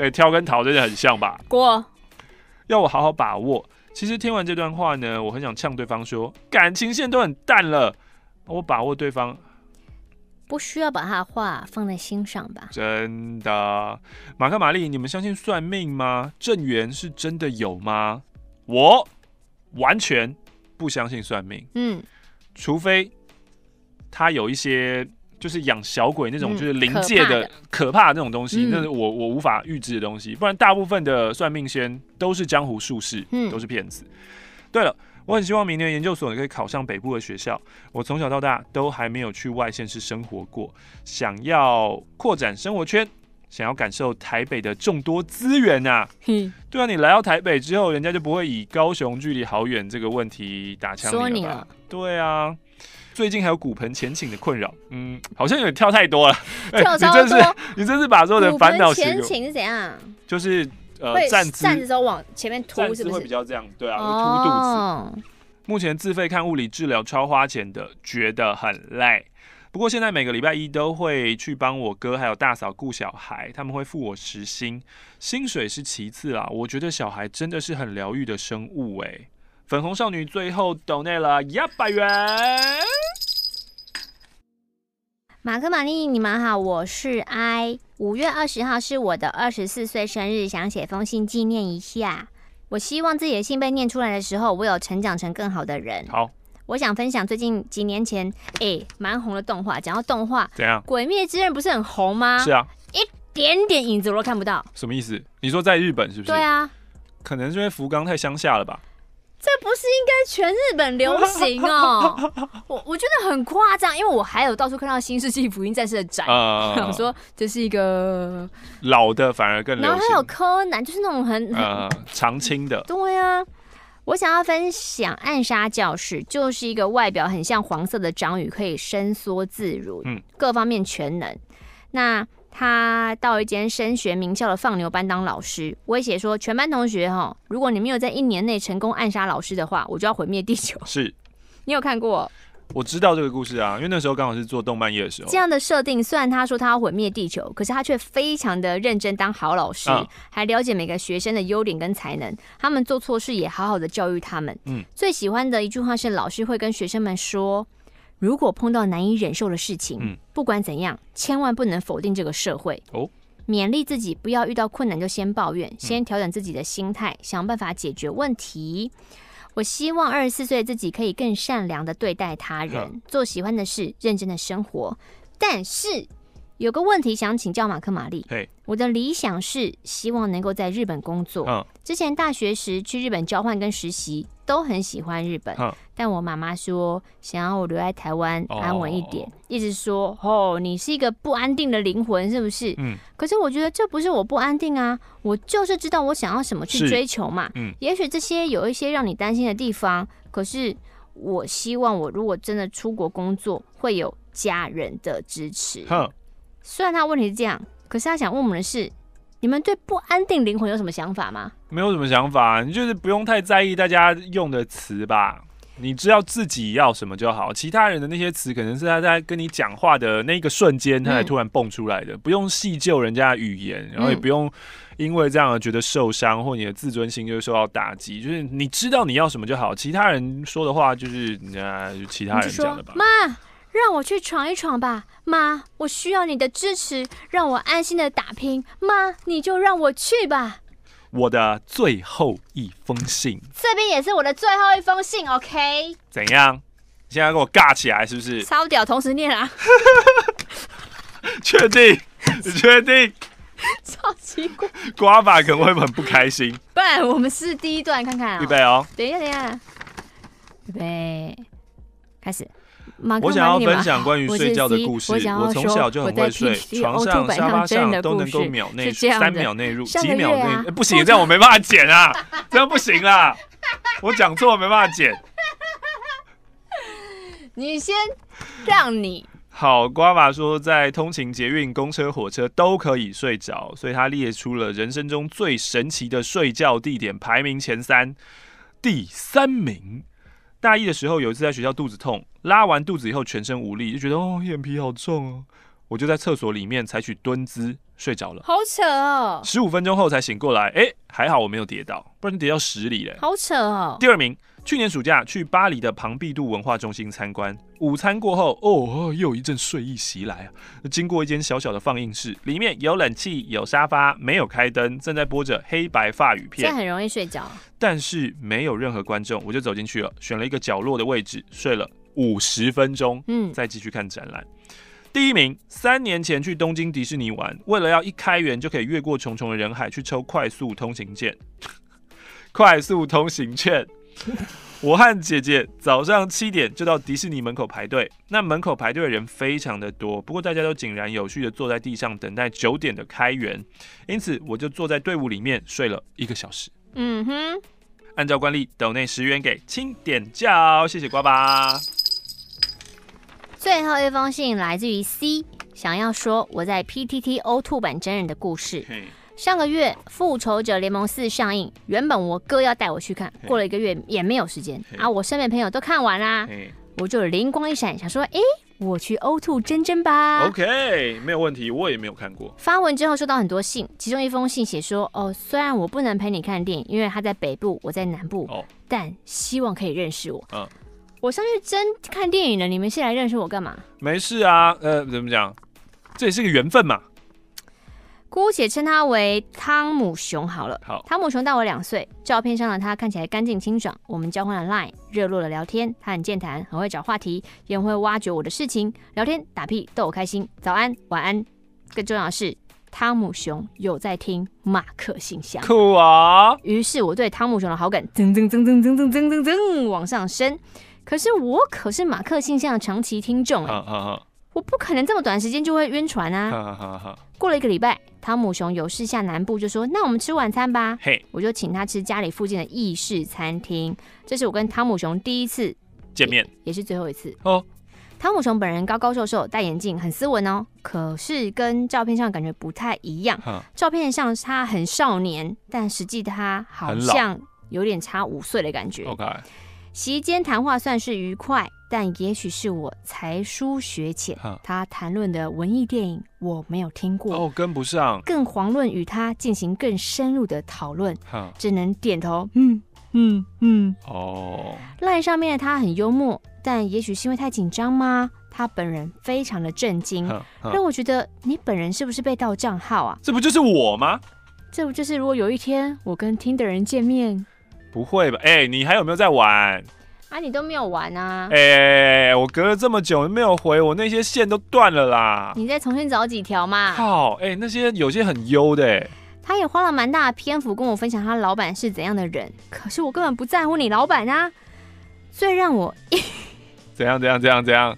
A: 对，挑跟逃真的很像吧？
B: 过，
A: 要我好好把握。其实听完这段话呢，我很想呛对方说，感情线都很淡了，我把握对方。
B: 不需要把他的话放在心上吧？
A: 真的，马克玛丽，你们相信算命吗？正缘是真的有吗？我完全不相信算命。嗯，除非他有一些就是养小鬼那种，就是灵界的可怕的那种东西，那是我我无法预知的东西。不然，大部分的算命仙都是江湖术士，都是骗子。对了。我很希望明年研究所可以考上北部的学校。我从小到大都还没有去外县市生活过，想要扩展生活圈，想要感受台北的众多资源啊。嗯，对啊，你来到台北之后，人家就不会以高雄距离好远这个问题打枪你了吧？对啊，最近还有骨盆前倾的困扰，嗯，好像有点跳太多了。
B: 跳超多，
A: 你真是你真是把所有的烦恼
B: 前倾是怎样？
A: 就是。呃，
B: 站姿站的时候往前面凸，是不是
A: 会比较这样？对啊，会凸肚子。目前自费看物理治疗超花钱的，觉得很累。不过现在每个礼拜一都会去帮我哥还有大嫂顾小孩，他们会付我时薪，薪水是其次啦。我觉得小孩真的是很疗愈的生物哎。粉红少女最后 donate 了一百元。
B: 马克玛丽，你们好，我是 I。五月二十号是我的二十四岁生日，想写封信纪念一下。我希望自己的信被念出来的时候，我有成长成更好的人。
A: 好，
B: 我想分享最近几年前，哎，蛮红的动画。讲到动画，
A: 怎样？
B: 鬼灭之刃不是很红吗？
A: 是啊，
B: 一点点影子我都看不到。
A: 什么意思？你说在日本是不是？
B: 对啊，
A: 可能是因为福冈太乡下了吧。
B: 这不是应该全日本流行哦？我我觉得很夸张，因为我还有到处看到《新世纪福音战士》的展，我 想说这是一个
A: 老的反而更流行。
B: 然后还有柯南，就是那种很
A: 呃长青的。
B: 对啊，我想要分享《暗杀教室》，就是一个外表很像黄色的章鱼，可以伸缩自如，嗯，各方面全能。那他到一间升学名校的放牛班当老师，威胁说：“全班同学哈，如果你没有在一年内成功暗杀老师的话，我就要毁灭地球。”
A: 是，
B: 你有看过？
A: 我知道这个故事啊，因为那时候刚好是做动漫业的时候。
B: 这样的设定，虽然他说他要毁灭地球，可是他却非常的认真当好老师，啊、还了解每个学生的优点跟才能，他们做错事也好好的教育他们。嗯，最喜欢的一句话是老师会跟学生们说。如果碰到难以忍受的事情，嗯，不管怎样，千万不能否定这个社会哦。勉励自己，不要遇到困难就先抱怨，先调整自己的心态，想办法解决问题。我希望二十四岁自己可以更善良的对待他人，做喜欢的事，认真的生活。但是有个问题想请教马克玛丽，
A: 嘿，
B: 我的理想是希望能够在日本工作。之前大学时去日本交换跟实习。都很喜欢日本，但我妈妈说想要我留在台湾安稳一点，一直说哦，你是一个不安定的灵魂，是不是？嗯。可是我觉得这不是我不安定啊，我就是知道我想要什么去追求嘛。嗯。也许这些有一些让你担心的地方，可是我希望我如果真的出国工作，会有家人的支持。虽然他问题是这样，可是他想问我们的是。你们对不安定灵魂有什么想法吗？
A: 没有什么想法，你就是不用太在意大家用的词吧。你知道自己要什么就好，其他人的那些词可能是他在跟你讲话的那个瞬间，他才突然蹦出来的，嗯、不用细究人家的语言，然后也不用因为这样而觉得受伤或你的自尊心就会受到打击。就是你知道你要什么就好，其他人说的话就是啊，就其他人讲的吧。
B: 妈。让我去闯一闯吧，妈，我需要你的支持，让我安心的打拼。妈，你就让我去吧。
A: 我的最后一封信，
B: 这边也是我的最后一封信，OK？
A: 怎样？你现在跟我尬起来是不是？
B: 超屌，同时念啊！
A: 确定？你确定？
B: 超奇怪，
A: 瓜爸可能会很不开心。
B: 不然我们试第一段看看啊。
A: 预备哦。
B: 等一下，等一下。预备，开始。
A: 我想要分享关于睡觉的故事。我从小就很会睡，床上、沙发上都能够秒内三秒内入，几秒内不 行，这样我没办法剪啊，这样不行啦，我讲错没办法剪。
B: 你先让你
A: 好，瓜娃说在通勤、捷运、公车、火车都可以睡着，所以他列出了人生中最神奇的睡觉地点，排名前三，第三名。大一的时候，有一次在学校肚子痛，拉完肚子以后全身无力，就觉得哦眼皮好重哦，我就在厕所里面采取蹲姿睡着了，
B: 好扯哦。
A: 十五分钟后才醒过来，哎、欸，还好我没有跌倒，不然跌到十里嘞。
B: 好扯哦。
A: 第二名，去年暑假去巴黎的庞毕度文化中心参观，午餐过后，哦，又有一阵睡意袭来啊。经过一间小小的放映室，里面有冷气，有沙发，没有开灯，正在播着黑白法语片，
B: 这很容易睡着。
A: 但是没有任何观众，我就走进去了，选了一个角落的位置，睡了五十分钟，嗯，再继续看展览。第一名，三年前去东京迪士尼玩，为了要一开园就可以越过重重的人海去抽快速通行券。快速通行券，我和姐姐早上七点就到迪士尼门口排队。那门口排队的人非常的多，不过大家都井然有序的坐在地上等待九点的开园，因此我就坐在队伍里面睡了一个小时。嗯哼，按照惯例，斗内十元给清点教，谢谢瓜爸。
B: 最后一封信来自于 C，想要说我在 PTT 呕吐版真人的故事。上个月《复仇者联盟四》上映，原本我哥要带我去看，过了一个月也没有时间啊。我身边朋友都看完啦，我就灵光一闪，想说，哎，我去呕吐真真吧。
A: OK，没有问题，我也没有看过。
B: 发文之后收到很多信，其中一封信写说，哦，虽然我不能陪你看电影，因为他在北部，我在南部，哦，但希望可以认识我。嗯。我上去真看电影了，你们先来认识我干嘛？
A: 没事啊，呃，怎么讲？这也是个缘分嘛。
B: 姑且称他为汤姆熊好了。
A: 好，
B: 汤姆熊大我两岁，照片上的他看起来干净清爽。我们交换了 Line，热络的聊天。他很健谈，很会找话题，也很会挖掘我的事情。聊天打屁逗我开心。早安，晚安。更重要的是，汤姆熊有在听马克信箱。
A: 酷啊！
B: 于是我对汤姆熊的好感增增增增增增增增增往上升。可是我可是马克信箱的长期听众哎，我不可能这么短时间就会晕船啊！过了一个礼拜，汤姆熊有事下南部，就说：“那我们吃晚餐吧。”嘿，我就请他吃家里附近的意式餐厅。这是我跟汤姆熊第一次
A: 见面，
B: 也是最后一次哦。汤姆熊本人高高瘦瘦，戴眼镜，很斯文哦。可是跟照片上感觉不太一样。照片上他很少年，但实际他好像有点差五岁的感觉。OK。席间谈话算是愉快，但也许是我才疏学浅。他谈论的文艺电影我没有听过，
A: 哦，跟不上。
B: 更遑论与他进行更深入的讨论，只能点头，嗯嗯嗯。哦，LINE 上面的他很幽默，但也许是因为太紧张吗？他本人非常的震惊，让我觉得你本人是不是被盗账号啊？
A: 这不就是我吗？
B: 这不就是如果有一天我跟听的人见面？
A: 不会吧？哎、欸，你还有没有在玩？
B: 啊，你都没有玩啊？
A: 哎、欸，我隔了这么久没有回，我那些线都断了啦。
B: 你再重新找几条嘛。
A: 好，哎、欸，那些有些很优的。
B: 他也花了蛮大的篇幅跟我分享他老板是怎样的人，可是我根本不在乎你老板啊。最让我
A: 怎样怎样怎样怎样？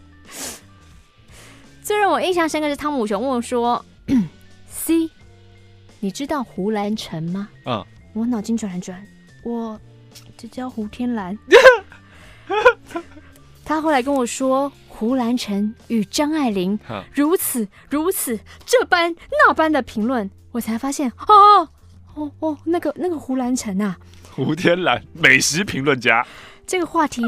B: 最让我印象深刻是汤姆熊问我说：“C，你知道胡兰成吗？”嗯，我脑筋转了转。我就叫胡天蓝，他后来跟我说，胡兰成与张爱玲如此如此这般那般的评论，我才发现哦哦哦，那个那个胡兰成啊，
A: 胡天蓝美食评论家，
B: 这个话题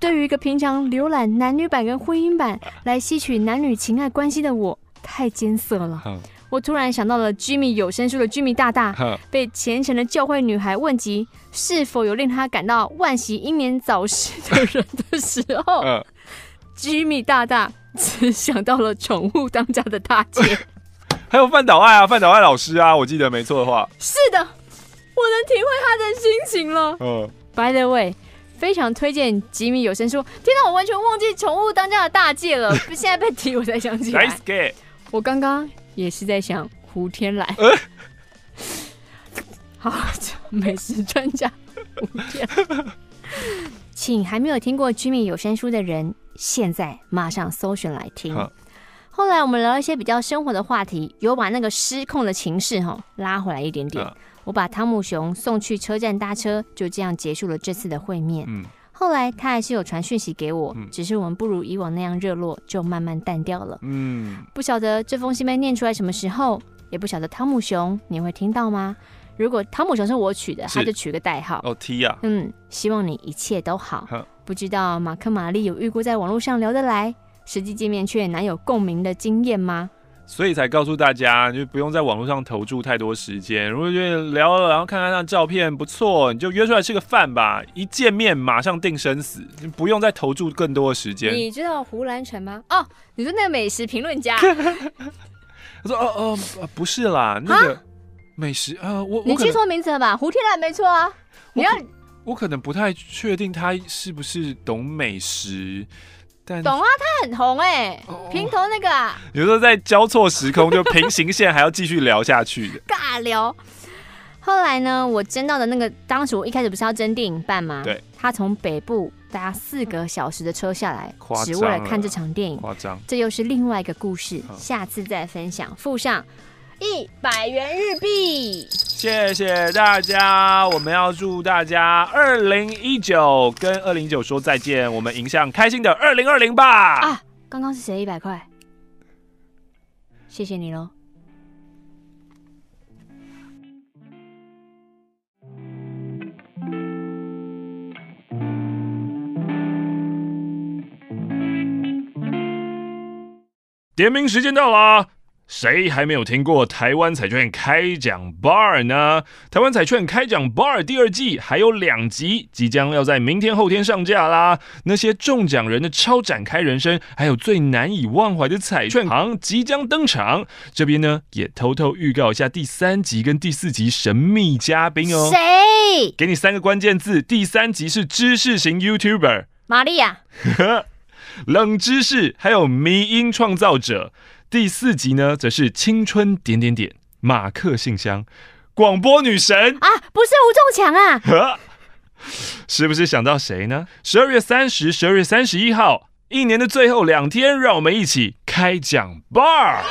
B: 对于一个平常浏览男女版跟婚姻版来吸取男女情爱关系的我，太艰涩了。我突然想到了居米有声书的居米大大，被虔诚的教会女孩问及是否有令他感到惋惜英年早逝的人的时候，居米大大只想到了宠物当家的大姐，
A: 还有范岛爱啊，范岛爱老师啊，我记得没错的话，
B: 是的，我能体会他的心情了。嗯，By the way，非常推荐吉米有声书。天哪，我完全忘记宠物当家的大姐了，现在被提我才想起来。我刚刚。也是在想胡天来，呃、好，美食专家胡天蓝，请还没有听过居民有声书的人，现在马上搜寻来听。后来我们聊一些比较生活的话题，有把那个失控的情势哈拉回来一点点。好我把汤姆熊送去车站搭车，就这样结束了这次的会面。嗯后来他还是有传讯息给我，嗯、只是我们不如以往那样热络，就慢慢淡掉了。嗯，不晓得这封信被念出来什么时候，也不晓得汤姆熊你会听到吗？如果汤姆熊是我取的，他就取个代号。
A: 哦，T 呀。
B: 嗯，希望你一切都好。不知道马克玛丽有遇过在网络上聊得来，实际见面却难有共鸣的经验吗？
C: 所以才告诉大家，就不用在网络上投注太多时间。如果觉得聊了，然后看看那照片不错，你就约出来吃个饭吧。一见面马上定生死，你不用再投注更多的时间。
B: 你知道胡兰成吗？哦，你说那个美食评论家。
C: 他说：“哦哦，不是啦，那个美食呃，我
B: 你记错名字了吧？胡天岚没错啊。你要
C: 我可能不太确定他是不是懂美食。”
B: 懂啊，他很红哎、欸，哦、平头那个啊。
C: 有时候在交错时空，就平行线还要继续聊下去的。
B: 尬聊。后来呢，我争到的那个，当时我一开始不是要争电影办吗？
C: 对。
B: 他从北部搭四个小时的车下来，只为了看这场电影。
C: 夸张。
B: 这又是另外一个故事，下次再分享。附上。一百元日币，
C: 谢谢大家！我们要祝大家二零一九跟二零一九说再见，我们迎向开心的二零二零吧！
B: 啊，刚刚是谁一百块？谢谢你喽。
A: 点名时间到了。谁还没有听过台湾彩券开奖 bar 呢？台湾彩券开奖 bar 第二季还有两集，即将要在明天后天上架啦。那些中奖人的超展开人生，还有最难以忘怀的彩券行即将登场。这边呢，也偷偷预告一下第三集跟第四集神秘嘉宾哦。
B: 谁？
A: 给你三个关键字：第三集是知识型 YouTuber
B: 玛利亚，
A: 冷知识，还有迷音创造者。第四集呢，则是青春点点点马克信箱广播女神
B: 啊，不是吴仲强啊，
A: 是不是想到谁呢？十二月三十、十二月三十一号，一年的最后两天，让我们一起开讲 bar。